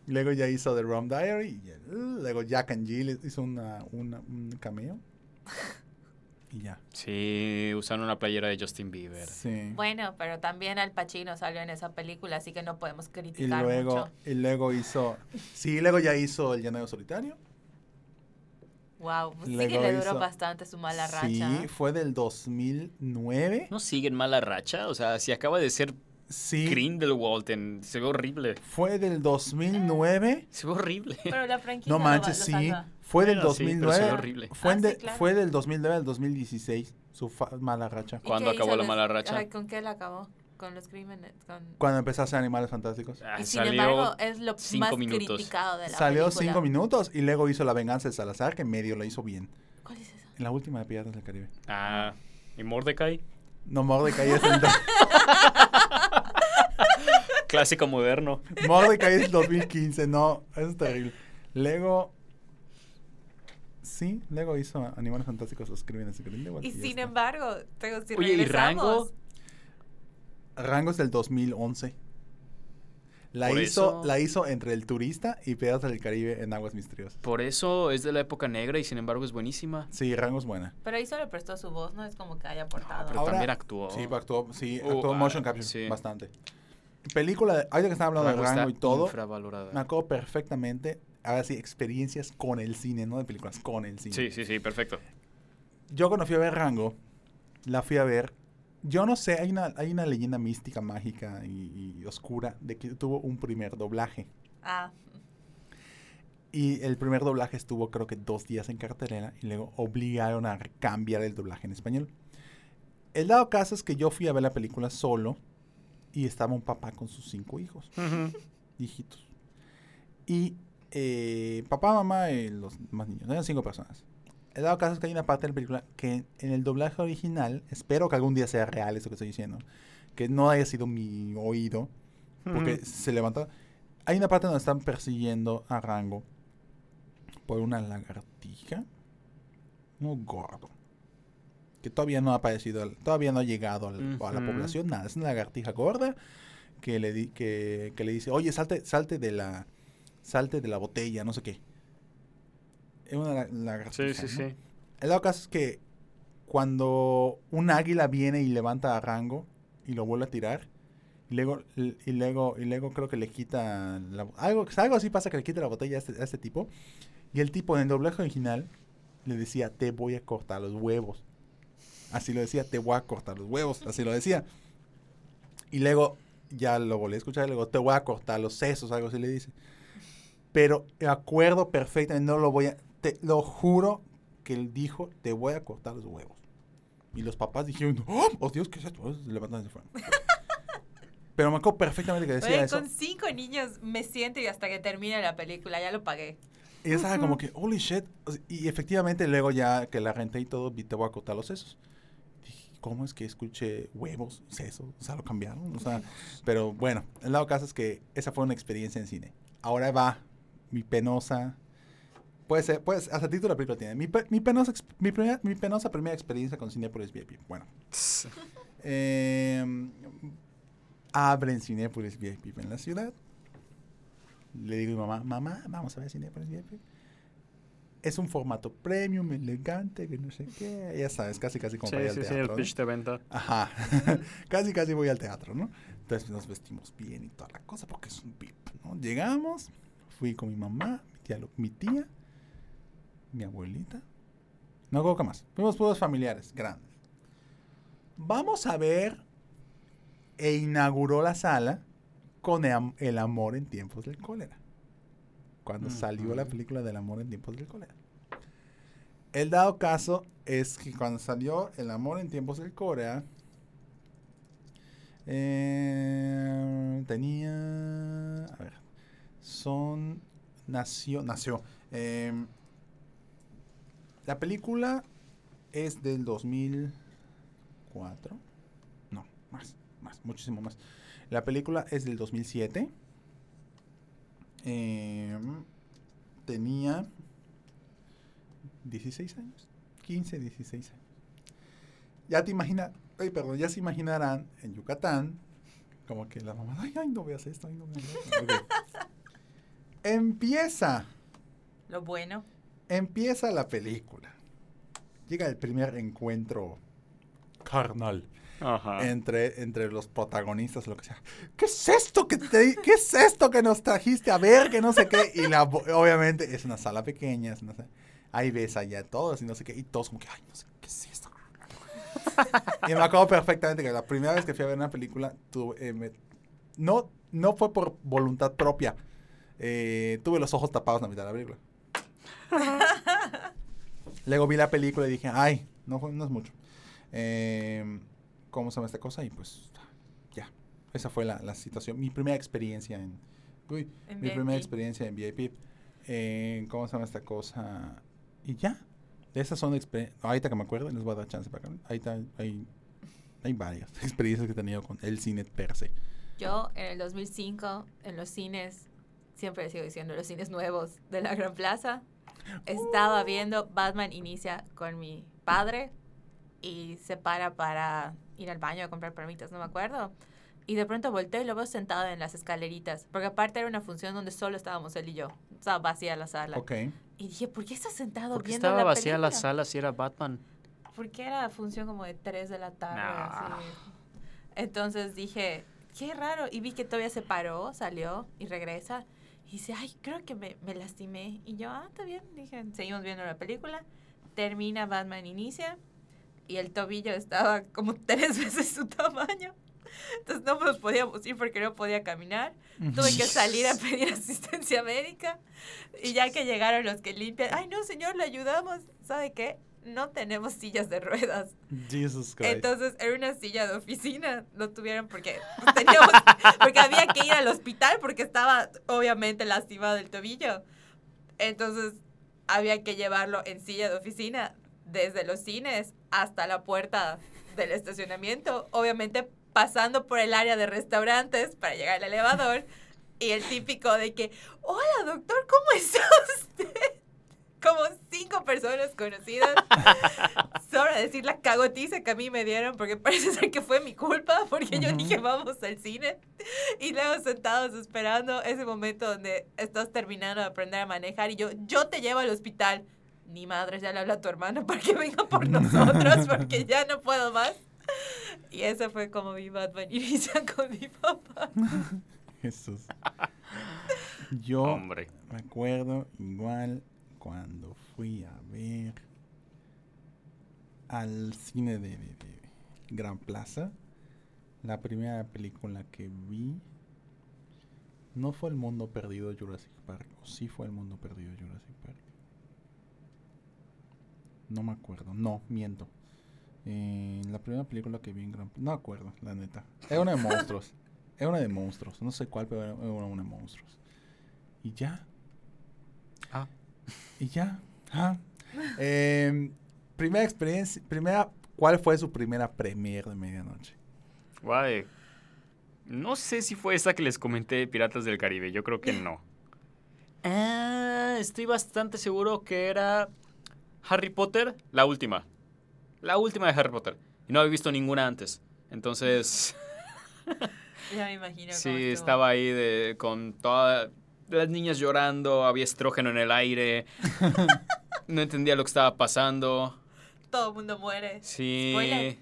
Luego ya hizo The Rum Diary. y, uh, luego Jack and Jill hizo una, una- un cameo. Y ya. Sí, usaron una playera de Justin Bieber. Sí. Bueno, pero también Al Pacino salió en esa película, así que no podemos Y criticar luego, mucho. y luego hizo. Sí, luego ya hizo El Llanero Solitario. Wow, pues sí que le duró hizo- bastante su mala racha. Sí, fue del 2009. ¿No siguen mala racha? O sea, si acaba de ser Sí, Grindelwald, en- se ve horrible. fue del 2009. Se ve horrible. Pero la franquicia No lo manches, va- lo sí. salva. Fue del Bueno, sí, pero se ve 2009. horrible. Fue, Ah, de- sí, claro. fue del 2009 al 2016, su fa- mala racha. ¿Y ¿Cuándo acabó la mala racha? Ay, ¿Con qué la acabó? Con los crímenes. Con... Cuando empezó a hacer Animales Fantásticos. Ah, y sin salió embargo, es lo cinco más minutos. criticado de la Salió película. cinco minutos y luego hizo La Venganza de Salazar, que medio lo hizo bien. ¿Cuál es eso? En la última de Piratas del Caribe. Ah, ¿y Mordecai? No, Mordecai es el, [laughs] Clásico moderno. Mordecai es el 2015, no, eso es terrible. Luego, sí, luego hizo Animales Fantásticos, los crímenes de Grindelwald. Y ya sin está. embargo, tengo si Oye, ¿y Rango? Rango es del 2011. La Por hizo, eso- la hizo entre El Turista y Piratas del Caribe en Aguas Misteriosas. Por eso es de la época negra y sin embargo es buenísima. Sí, Rango es buena. Pero ahí solo prestó su voz, no es como que haya aportado. pero Ahora- también actuó. Sí, actuó, sí, Oh, actuó ah, motion capture sí. bastante. Película, de- ahorita que estaba hablando Rango de Rango y todo, me acuerdo perfectamente, ahora sí, experiencias con el cine, no de películas, con el cine. Sí, sí, sí, perfecto. Yo cuando fui a ver Rango, la fui a ver, yo no sé, hay una, hay una leyenda mística, mágica y, y oscura de que tuvo un primer doblaje. Ah, Y el primer doblaje estuvo creo que dos días en cartelera y luego obligaron a cambiar el doblaje en español. El dado caso es que yo fui a ver la película solo y estaba un papá con sus cinco hijos, hijitos. Y eh, papá, mamá y los más niños, eran cinco personas. El dado caso que hay una parte de la película que en el doblaje original, espero que algún día sea real eso que estoy diciendo, que no haya sido mi oído, porque se levantó. Hay una parte donde están persiguiendo a Rango por una lagartija. Muy gordo. Que todavía no ha aparecido, todavía no ha llegado al- a la población, nada. Es una lagartija gorda que le, di- que, que le dice, oye, salte, salte de la, salte de la botella, no sé qué. Es una la- lagartija. Sí, sí, ¿no? sí. El dado caso es que cuando un águila viene y levanta a Rango y lo vuelve a tirar, y luego, y luego, y luego creo que le quita la- algo, algo así pasa que le quita la botella a este, a este tipo. Y el tipo en el doblaje original le decía, te voy a cortar los huevos. Así lo decía, te voy a cortar los huevos. Así lo decía. Y luego ya lo volví a escuchar y le digo, te voy a cortar los sesos, algo así le dice. Pero acuerdo perfectamente, no lo voy a, te lo juro que él dijo, te voy a cortar los huevos. Y los papás dijeron, oh, oh, Dios, ¿qué es esto? Se levantan y se fueron. Pero me acuerdo perfectamente que decía Oye, eso. con cinco niños me siento y hasta que termine la película ya lo pagué. Y estaba como que, holy shit. Y efectivamente, luego ya que la renté y todo, vi, te voy a cortar los sesos. ¿Cómo es que escuché huevos, sesos? O sea, lo cambiaron. O sea, pero bueno, el lado caso es que esa fue una experiencia en cine. Ahora va mi penosa. Puede ser, pues, hasta título la película tiene. Mi, mi, penosa, mi, primera- mi penosa primera experiencia con Cinepolis VIP. Bueno, [laughs] eh, abren Cinepolis VIP en la ciudad. Le digo a mi mamá, mamá, vamos a ver Cinepolis VIP. Es un formato premium, elegante, que no sé qué. Ya sabes, casi, casi como Sí, para sí, al sí, el teatro. pitch de venta. Ajá. [laughs] casi, casi voy al teatro, ¿no? Entonces nos vestimos bien y toda la cosa porque es un VIP, ¿no? Llegamos, fui con mi mamá, mi tía, mi, tía, mi abuelita. No que más. Fuimos todos familiares, grandes. Vamos a ver. E inauguró la sala con el amor en tiempos del cólera. Cuando salió la película del amor en tiempos del cólera. El dado caso es que cuando salió El amor en tiempos del cólera, eh, tenía. A ver. Son. Nació. Nació. em, la película es del 2004. No, más. Más. Muchísimo más. La película es del 2007. Em, tenía 16 años. 15, 16 años. Ya te imaginas, ay, perdón, ya se imaginarán en Yucatán, como que la mamá, ay, ay, no veas esto, ay, no veas esto. Ok. [laughs] Empieza, Lo bueno. empieza la película. Llega el primer encuentro carnal Ajá. entre, entre los protagonistas, lo que sea. ¿Qué es esto que te- qué es esto que nos trajiste a ver? Que no sé qué. Y la, obviamente es una sala pequeña, es una sala- ahí ves allá todos y no sé qué. Y todos como que, ay, no sé, ¿qué es esto? y me acuerdo perfectamente que la primera vez que fui a ver una película, tuve, eh, me- no, no fue por voluntad propia. Eh, tuve los ojos tapados en la mitad de la película. [laughs] Luego vi la película y dije, ay, no, no es mucho. Eh, ¿Cómo se llama esta cosa? Y pues, ya. Esa fue la, la situación. Mi primera experiencia en... Uy, En mi primera VIP. experiencia en VIP. Eh, ¿Cómo se llama esta cosa? Y ya. Esas son experiencias... Ahorita que me acuerdo, les voy a dar chance para acá. Ahorita hay, hay varias [laughs] experiencias que he tenido con el cine per se. Yo en el 2005, en los cines, siempre sigo diciendo, los cines nuevos de la Gran Plaza, estaba viendo Batman Inicia con mi padre y se para para ir al baño a comprar permitas, no me acuerdo. Y de pronto volteo y lo veo sentado en las escaleritas, porque aparte era una función donde solo estábamos él y yo, estaba vacía la sala. Ok. Y dije, ¿por qué está sentado ¿Por qué viendo estaba la vacía la sala si era Batman? Porque era función como de 3 de la tarde. Nah. así. Entonces dije, qué raro. Y vi que todavía se paró, salió y regresa. Y dice, ay, creo que me, me lastimé. Y yo, ah, está bien. Dije, seguimos viendo la película. Termina Batman Inicia. Y el tobillo estaba como [laughs] tres veces su tamaño. Entonces no nos podíamos ir porque no podía caminar. Tuve que salir a pedir [laughs] asistencia médica. Y ya que llegaron los que limpian, ay, no, señor, le ayudamos. ¿Sabe qué? No tenemos sillas de ruedas. Jesus Christ. Entonces era una silla de oficina. No tuvieron porque pues, teníamos, [laughs] porque había que ir al hospital porque estaba obviamente lastimado el tobillo. Entonces había que llevarlo en silla de oficina desde los cines hasta la puerta del estacionamiento. Obviamente pasando por el área de restaurantes para llegar al elevador. Y el típico de que, hola doctor, ¿cómo está usted? Como cinco personas conocidas. [laughs] Sobra decir la cagotiza que a mí me dieron porque parece ser que fue mi culpa porque yo Ujú. dije vamos al cine y luego sentados esperando ese momento donde estás terminando de aprender a manejar y yo, yo te llevo al hospital. Ni madre, ya le habla a tu hermano para que venga por [laughs] nosotros porque ya no puedo más. Y ese fue como mi Batman [laughs] inicia con mi papá. [laughs] Jesús. Yo Hombre. me acuerdo igual cuando fui a ver al cine de, de- de Gran Plaza La primera película que vi no fue El Mundo Perdido de Jurassic Park. O sí fue El Mundo Perdido de Jurassic Park. No me acuerdo. No, miento. Eh, la primera película que vi en Gran... No me acuerdo, la neta. Era una de monstruos. [laughs] Era una de monstruos. No sé cuál, pero era una de monstruos. Y ya. Ah. [laughs] Y ya. Ah. Em, primera experiencia. Primera. ¿Cuál fue su primera premiere de medianoche? Guay. No sé si fue esa que les comenté de Piratas del Caribe. Yo creo que no. Ah, estoy bastante seguro que era Harry Potter, la última. La última de Harry Potter. Y no había visto ninguna antes. Entonces, [laughs] Ya me imagino. cómo sí, estuvo. estaba ahí de, con todas las niñas llorando, había estrógeno en el aire. [laughs] No entendía lo que estaba pasando. Todo el mundo muere. Sí. Spoiler.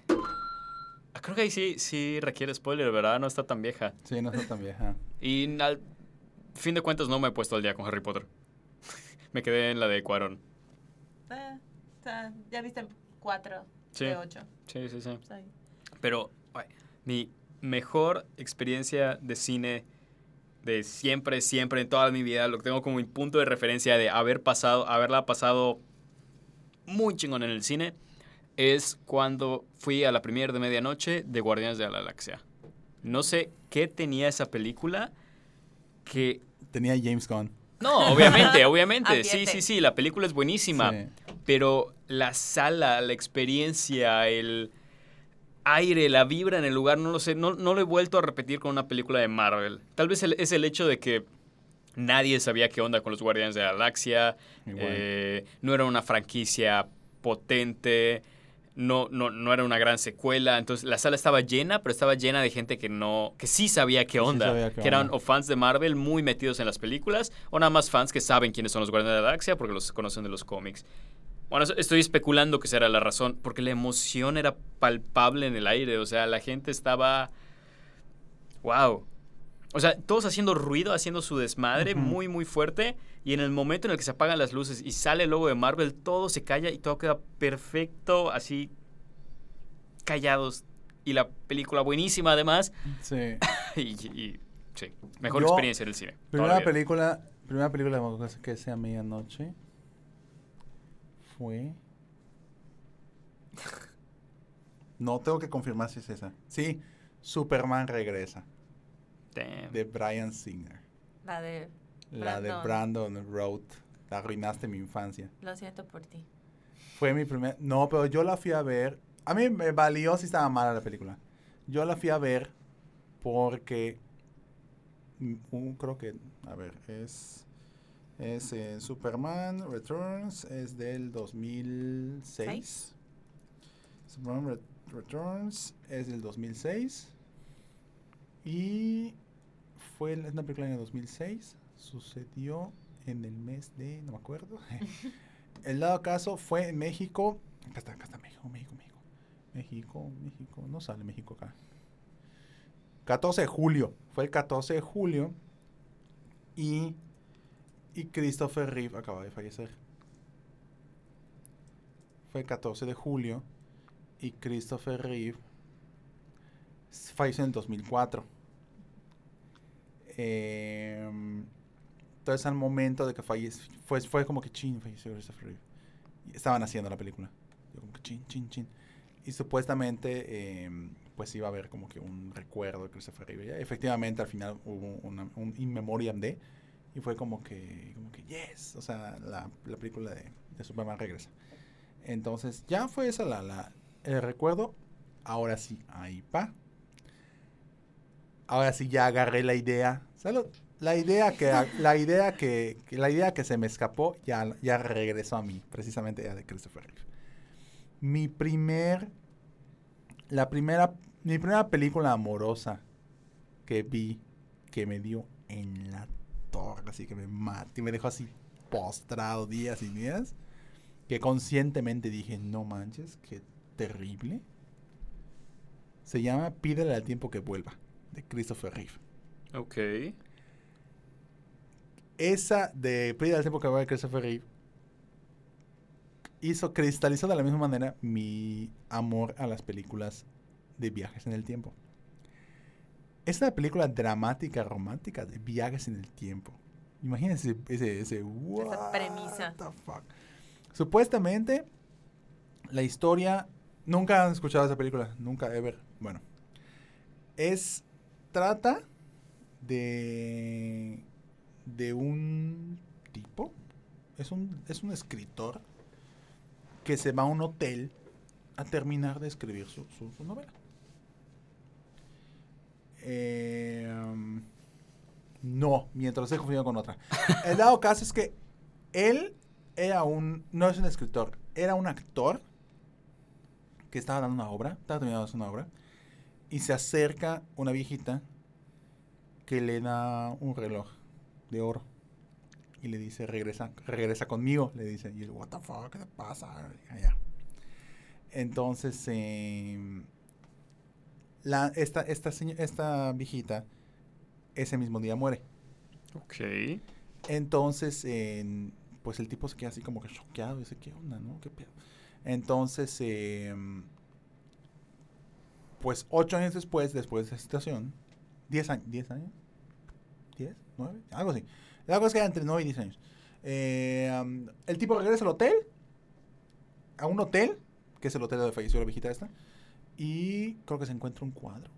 Ah, Creo que ahí sí, sí requiere spoiler, ¿verdad? No está tan vieja. Sí, no está tan vieja. Y al fin de cuentas no me he puesto al día con Harry Potter. [laughs] me quedé en la de Cuarón. Ya viste cuatro Sí. de ocho. Sí, sí, sí. Pero ay, mi mejor experiencia de cine de siempre, siempre, en toda mi vida, lo que tengo como mi punto de referencia de haber pasado, haberla pasado muy chingón en el cine, es cuando fui a la premier de medianoche de Guardianes de la Galaxia. No sé qué tenía esa película que... Tenía James Gunn. No, obviamente, [laughs] obviamente. Sí, sí, sí, la película es buenísima. Sí. Pero la sala, la experiencia, el aire, la vibra en el lugar, no lo sé, no, no lo he vuelto a repetir con una película de Marvel. Tal vez el- es el hecho de que nadie sabía qué onda con los Guardianes de la Galaxia, eh, no era una franquicia potente, no, no, no era una gran secuela, entonces la sala estaba llena, pero estaba llena de gente que no, que sí sabía qué Sí onda, sabía qué que eran o fans de Marvel muy metidos en las películas, o nada más fans que saben quiénes son los Guardianes de la Galaxia porque los conocen de los cómics. Bueno, estoy especulando que será la razón, porque la emoción era palpable en el aire, o sea, la gente estaba... ¡Wow! O sea, todos haciendo ruido, haciendo su desmadre muy, muy fuerte, y en el momento en el que se apagan las luces y sale el logo de Marvel, todo se calla y todo queda perfecto, así, callados. Y la película buenísima además, Sí. [laughs] y, y- sí, mejor Yo- experiencia en el cine. Primera película, primera película que sea medianoche fue. No tengo que confirmar si es esa. Sí, Superman regresa Damn. de Brian Singer. la de. La de Brandon. Road. Arruinaste mi infancia. Lo siento por ti. Fue mi primer. No, pero yo la fui a ver. A mí me valió si estaba mala la película. Yo la fui a ver porque. mm, un- creo que. A ver, es. Es eh, Superman Returns. Es del 2006. ¿Seis? Superman Re- Returns es del 2006. Y. Fue es una película en el 2006. Sucedió en el mes de. No me acuerdo. [laughs] El dado caso fue en México. Acá está, acá está México, México, México. México, México. No sale México acá. 14 de julio. Fue el 14 de julio. Y. Y Christopher Reeve acaba de fallecer. Fue el 14 de julio. Y Christopher Reeve falleció en el 2004. Em, entonces al momento de que falleció, fue, como que chin, falleció Christopher Reeve. Estaban haciendo la película. Yo como que chin, chin, chin. Y supuestamente, em, pues iba a haber como que un recuerdo de Christopher Reeve. Efectivamente, al final hubo una- un in memoriam de. Y fue como que, como que, yes. O sea, la, la película de, de Superman regresa. Entonces, ya fue esa la, la, el recuerdo. Ahora sí, ahí pa. Ahora sí ya agarré la idea. Salud. La idea que [laughs] la idea que, que- la idea que se me escapó ya, ya regresó a mí, precisamente ya de Christopher Reeve. Mi primer la primera mi primera película amorosa que vi que me dio en la así que me maté, me dejó así postrado días y días, que conscientemente dije, "No manches, qué terrible." Se llama Pídele al tiempo que vuelva, de Christopher Reeve. Ok. Esa de Pídele al tiempo que vuelva de Christopher Reeve hizo, cristalizó de la misma manera mi amor a las películas de viajes en el tiempo. Es una película dramática, romántica, de viajes en el tiempo. Imagínense ese, ese, what premisa. the fuck. Supuestamente, la historia, nunca han escuchado esa película, nunca, ever. Bueno, es, trata de, de un tipo, es un, es un escritor que se va a un hotel a terminar de escribir su, su- su novela. Um, no, mientras estoy confundido con otra. [laughs] El dado caso es que él era un, no es un escritor, era un actor que estaba dando una obra, estaba terminando una obra, y se acerca una viejita que le da un reloj de oro. Y le dice, regresa, regresa conmigo, le dice. Y él, what the fuck, ¿qué te pasa? Allá. Entonces, eh, la, esta, esta, esta viejita ese mismo día muere. Ok. Entonces, en- pues el tipo se queda así como que choqueado. Dice, ¿qué onda, no? ¿Qué pedo? Entonces, em, pues ocho años después, después de esa situación, diez años, ¿diez años? ¿Diez? ¿Nueve? Algo así. La cosa es que era entre nueve y diez años. Eh, el tipo regresa al hotel, a un hotel, que es el hotel donde falleció la viejita esta, y creo que se encuentra un cuadro.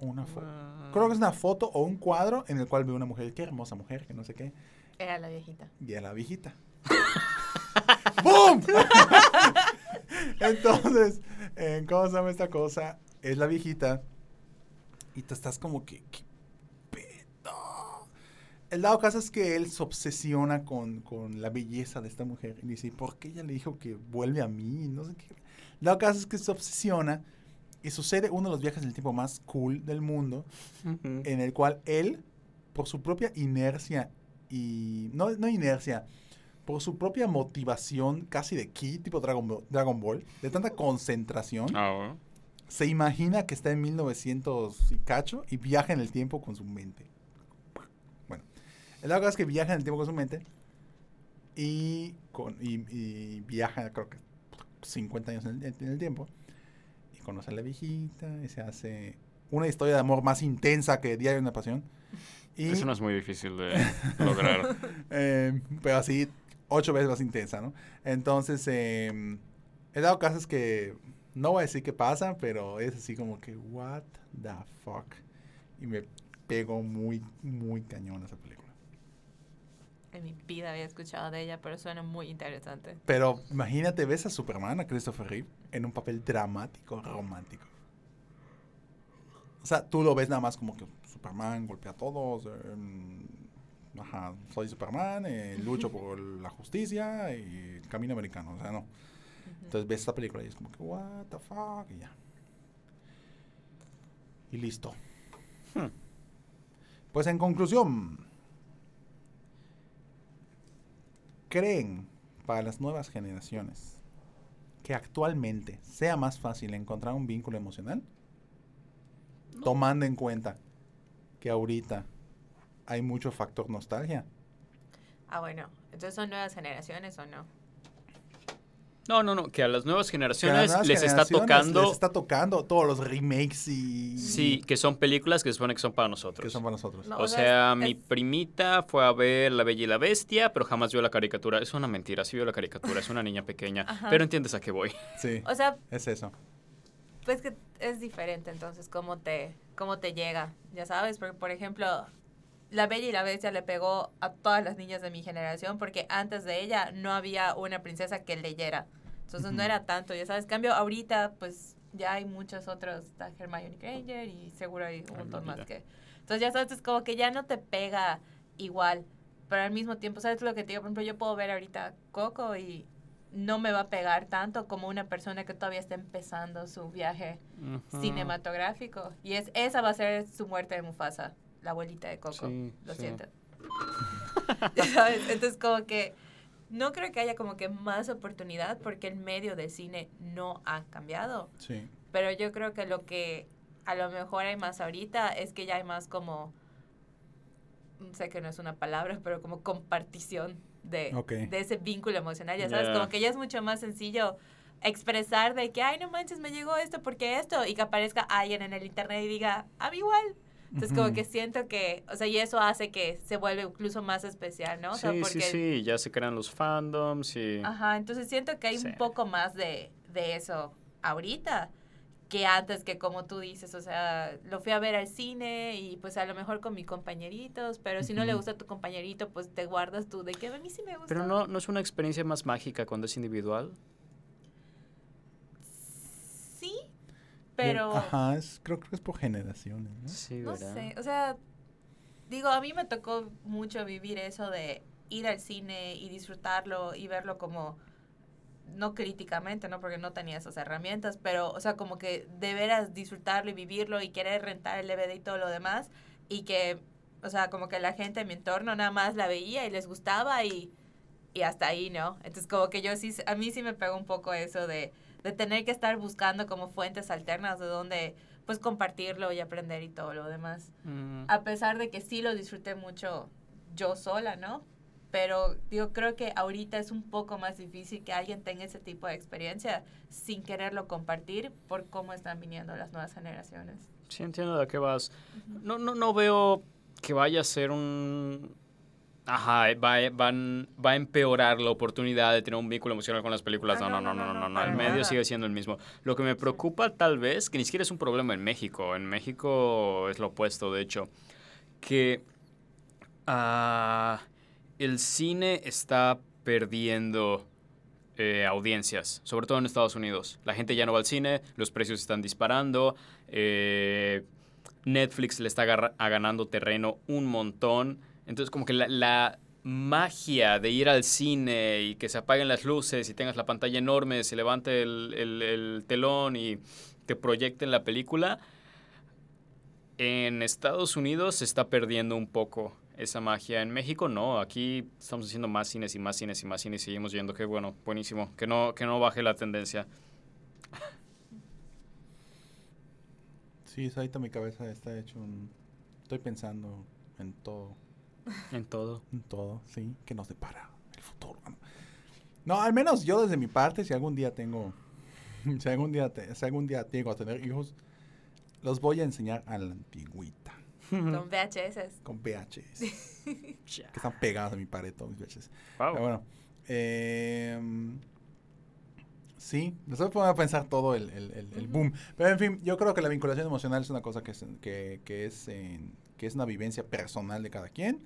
Una foto. Creo que es una foto o un cuadro en el cual ve una mujer, qué hermosa mujer, que no sé qué, Era la viejita. y a la viejita. [laughs] ¡Boom! [laughs] Entonces, eh, ¿cómo se llama esta cosa? Es la viejita y tú estás como que, ¿qué pedo? El dado caso es que él se obsesiona con, con la belleza de esta mujer y dice, ¿por qué ella le dijo que vuelve a mí? No sé qué. El dado caso es que se obsesiona y sucede uno de los viajes del tiempo más cool del mundo en el cual él, por su propia inercia y... No, no inercia, por su propia motivación casi de ki, tipo Dragon Ball, Dragon Ball de tanta concentración, Ah, bueno. se imagina que está en 1900 y cacho y viaja en el tiempo con su mente. Bueno, el lado es que viaja en el tiempo con su mente y, con, y, y viaja, creo que 50 años en el, en el tiempo y conoce a la viejita y se hace una historia de amor más intensa que Diario de una Pasión. Y, Eso no es muy difícil de [laughs] lograr. eh, pero así ocho veces más intensa, ¿no? Entonces, eh, he dado casos que no voy a decir qué pasa, pero es así como que, what the fuck. Y me pegó muy, muy cañón esa película. En mi vida había escuchado de ella, pero suena muy interesante. Pero imagínate, ves a Superman, a Christopher Reeve, en un papel dramático, romántico. O sea, tú lo ves nada más como que Superman golpea a todos. eh, ajá, soy Superman, eh, [laughs] lucho por la justicia y camino americano. O sea, no. Entonces ves esta película y es como que, what the fuck, y ya. Y listo. Hmm. Pues en conclusión, ¿creen para las nuevas generaciones que actualmente sea más fácil encontrar un vínculo emocional? Tomando en cuenta que ahorita hay mucho factor nostalgia. Ah, bueno. Entonces, ¿son nuevas generaciones o no? No, no, no, que a las nuevas generaciones nuevas les está tocando, Les está tocando todos los remakes y... sí, que son películas que se supone que son para nosotros. que son para nosotros. No, o sea, sea, es- mi es- primita fue a ver La Bella y la Bestia, pero jamás vio la caricatura. Es una mentira, sí vio la caricatura, es una niña pequeña. Ajá. Pero entiendes a qué voy. Sí, O sea, es eso. pues que es diferente entonces cómo te, cómo te llega, ya sabes, porque por ejemplo, La Bella y la Bestia le pegó a todas las niñas de mi generación porque antes de ella no había una princesa que leyera. Entonces no Ujú. era tanto, ya sabes. Cambio ahorita pues ya hay muchos otros, está Hermione Granger y seguro hay un montón más que... Entonces ya sabes, es como que ya no te pega igual, pero al mismo tiempo, ¿sabes lo que te digo? Por ejemplo, yo puedo ver ahorita Coco y no me va a pegar tanto como una persona que todavía está empezando su viaje Ujú. cinematográfico. Y es esa va a ser su muerte de Mufasa, la abuelita de Coco. Sí, Lo sí. siento. [laughs] ¿Sabes? Entonces, como que no creo que haya como que más oportunidad porque el medio del cine no ha cambiado. Sí. Pero yo creo que lo que a lo mejor hay más ahorita es que ya hay más como, sé que no es una palabra, pero como compartición de, Ok. de ese vínculo emocional, ya sabes, Ya. como que ya es mucho más sencillo expresar de que, ay, no manches, me llegó esto, porque esto? Y que aparezca alguien en el internet y diga, a mí igual. Entonces, como que siento que, o sea, y eso hace que se vuelve incluso más especial, ¿no? O sea, sí, porque, sí, sí, ya se crean los fandoms y... Ajá, entonces siento que hay Sí. un poco más de, de eso ahorita que antes que como tú dices, o sea, lo fui a ver al cine y pues a lo mejor con mis compañeritos, pero si no le gusta a tu compañerito, pues te guardas tú de que a mí sí me gusta. Pero no, no es una experiencia más mágica cuando es individual. Sí, pero... Ajá, es, creo, creo que es por generaciones, ¿no? Sí, No ¿verdad? sé, o sea, digo, a mí me tocó mucho vivir eso de ir al cine y disfrutarlo y verlo como, no críticamente, ¿no? Porque no tenía esas herramientas, pero, o sea, como que de veras disfrutarlo y vivirlo y querer rentar el DVD y todo lo demás y que, o sea, como que la gente en mi entorno nada más la veía y les gustaba y, y hasta ahí, ¿no? Entonces, como que yo sí, a mí sí me pegó un poco eso de, de tener que estar buscando como fuentes alternas de donde pues compartirlo y aprender y todo lo demás. Mm. A pesar de que sí lo disfruté mucho yo sola, ¿no? Pero yo creo que ahorita es un poco más difícil que alguien tenga ese tipo de experiencia sin quererlo compartir por cómo están viniendo las nuevas generaciones. Sí, entiendo de qué vas. No, no, no veo que vaya a ser un... Ajá, va, van, va a empeorar la oportunidad de tener un vínculo emocional con las películas. Ah, No, no, no, no, no, no. El medio sigue siendo el mismo. Lo que me preocupa tal vez, que ni siquiera es un problema en México. En México es lo opuesto, de hecho. Que ah, el cine está perdiendo eh, audiencias, sobre todo en Estados Unidos. La gente ya no va al cine, los precios están disparando, eh, Netflix le está ganando terreno un montón. Entonces como que la, la magia de ir al cine y que se apaguen las luces y tengas la pantalla enorme, se levante el, el- el telón y te proyecten la película, en Estados Unidos se está perdiendo un poco esa magia. En México no, aquí estamos haciendo más cines y más cines y más cines y seguimos yendo. Qué bueno, buenísimo. Que no, que no baje la tendencia. Sí, ahorita mi cabeza está hecho un... Estoy pensando en todo, En todo. en todo, sí, que nos depara el futuro. ¿no? Al menos yo desde mi parte, si algún día tengo, [laughs] si algún día, te- si algún día llego a tener hijos, los voy a enseñar a la antigüita, Con VHS. con VHS, [laughs] que están pegados a mi pared todos mis VHS. Wow. Pero bueno, eh, sí, después podemos pensar todo el, el- el- el boom. Pero en fin, yo creo que la vinculación emocional es una cosa que es, que, que es, en- que es una vivencia personal de cada quien.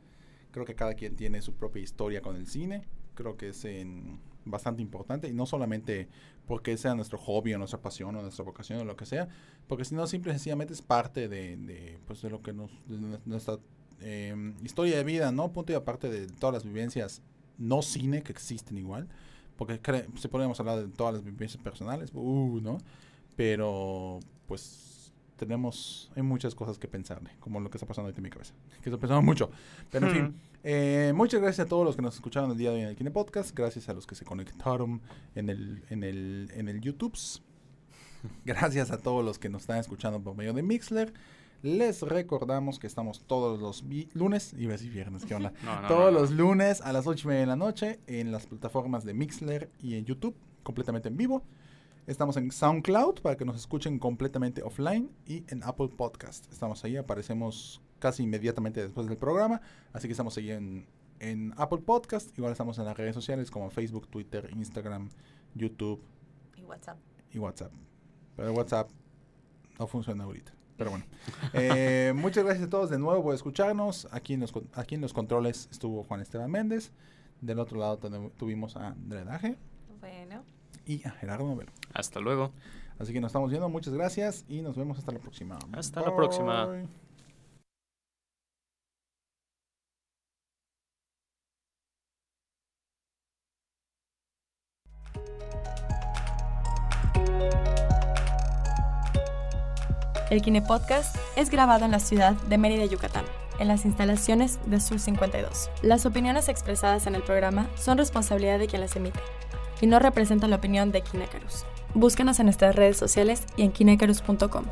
Creo que cada quien tiene su propia historia con el cine. Creo que es en- bastante importante y no solamente porque sea nuestro hobby o nuestra pasión o nuestra vocación o lo que sea, porque si no, simple y sencillamente es parte de, pues, de lo que nos, de nu- nuestra eh, historia de vida, ¿no? Punto y aparte de todas las vivencias no cine que existen igual, porque si podríamos hablar de todas las vivencias personales, uh, ¿no? Pero pues tenemos, hay muchas cosas que pensarle, como lo que está pasando ahorita en mi cabeza, que estoy pensando mucho. Pero en fin, eh, muchas gracias a todos los que nos escucharon el día de hoy en el Kine Podcast, gracias a los que se conectaron en el, en el, en el YouTube. [laughs] Gracias a todos los que nos están escuchando por medio de Mixler. Les recordamos que estamos todos los lunes, iba a decir viernes, ¿qué onda? [laughs] No, no, todos no. los lunes a las 8 y media de la noche en las plataformas de Mixler y en YouTube, completamente en vivo. Estamos en SoundCloud para que nos escuchen completamente offline y en Apple Podcast. Estamos ahí, aparecemos casi inmediatamente después del programa, así que estamos ahí en, en Apple Podcast. Igual estamos en las redes sociales como Facebook, Twitter, Instagram, YouTube Y WhatsApp. y WhatsApp. Pero WhatsApp no funciona ahorita. Pero bueno. [laughs] Eh, muchas gracias a todos de nuevo por escucharnos. Aquí en los, aquí en los controles estuvo Juan Esteban Méndez. Del otro lado tuvimos a Andrea Daje Bueno. Y a Gerardo Novelo. Hasta luego. Así que nos estamos viendo. Muchas gracias y nos vemos hasta la próxima. Hasta la próxima. El Kine Podcast es grabado en la ciudad de Mérida, Yucatán, en las instalaciones de Sur 52. Las opiniones expresadas en el programa son responsabilidad de quien las emite y no representan la opinión de Kinecarus. Búscanos en nuestras redes sociales y en kinecarus.com.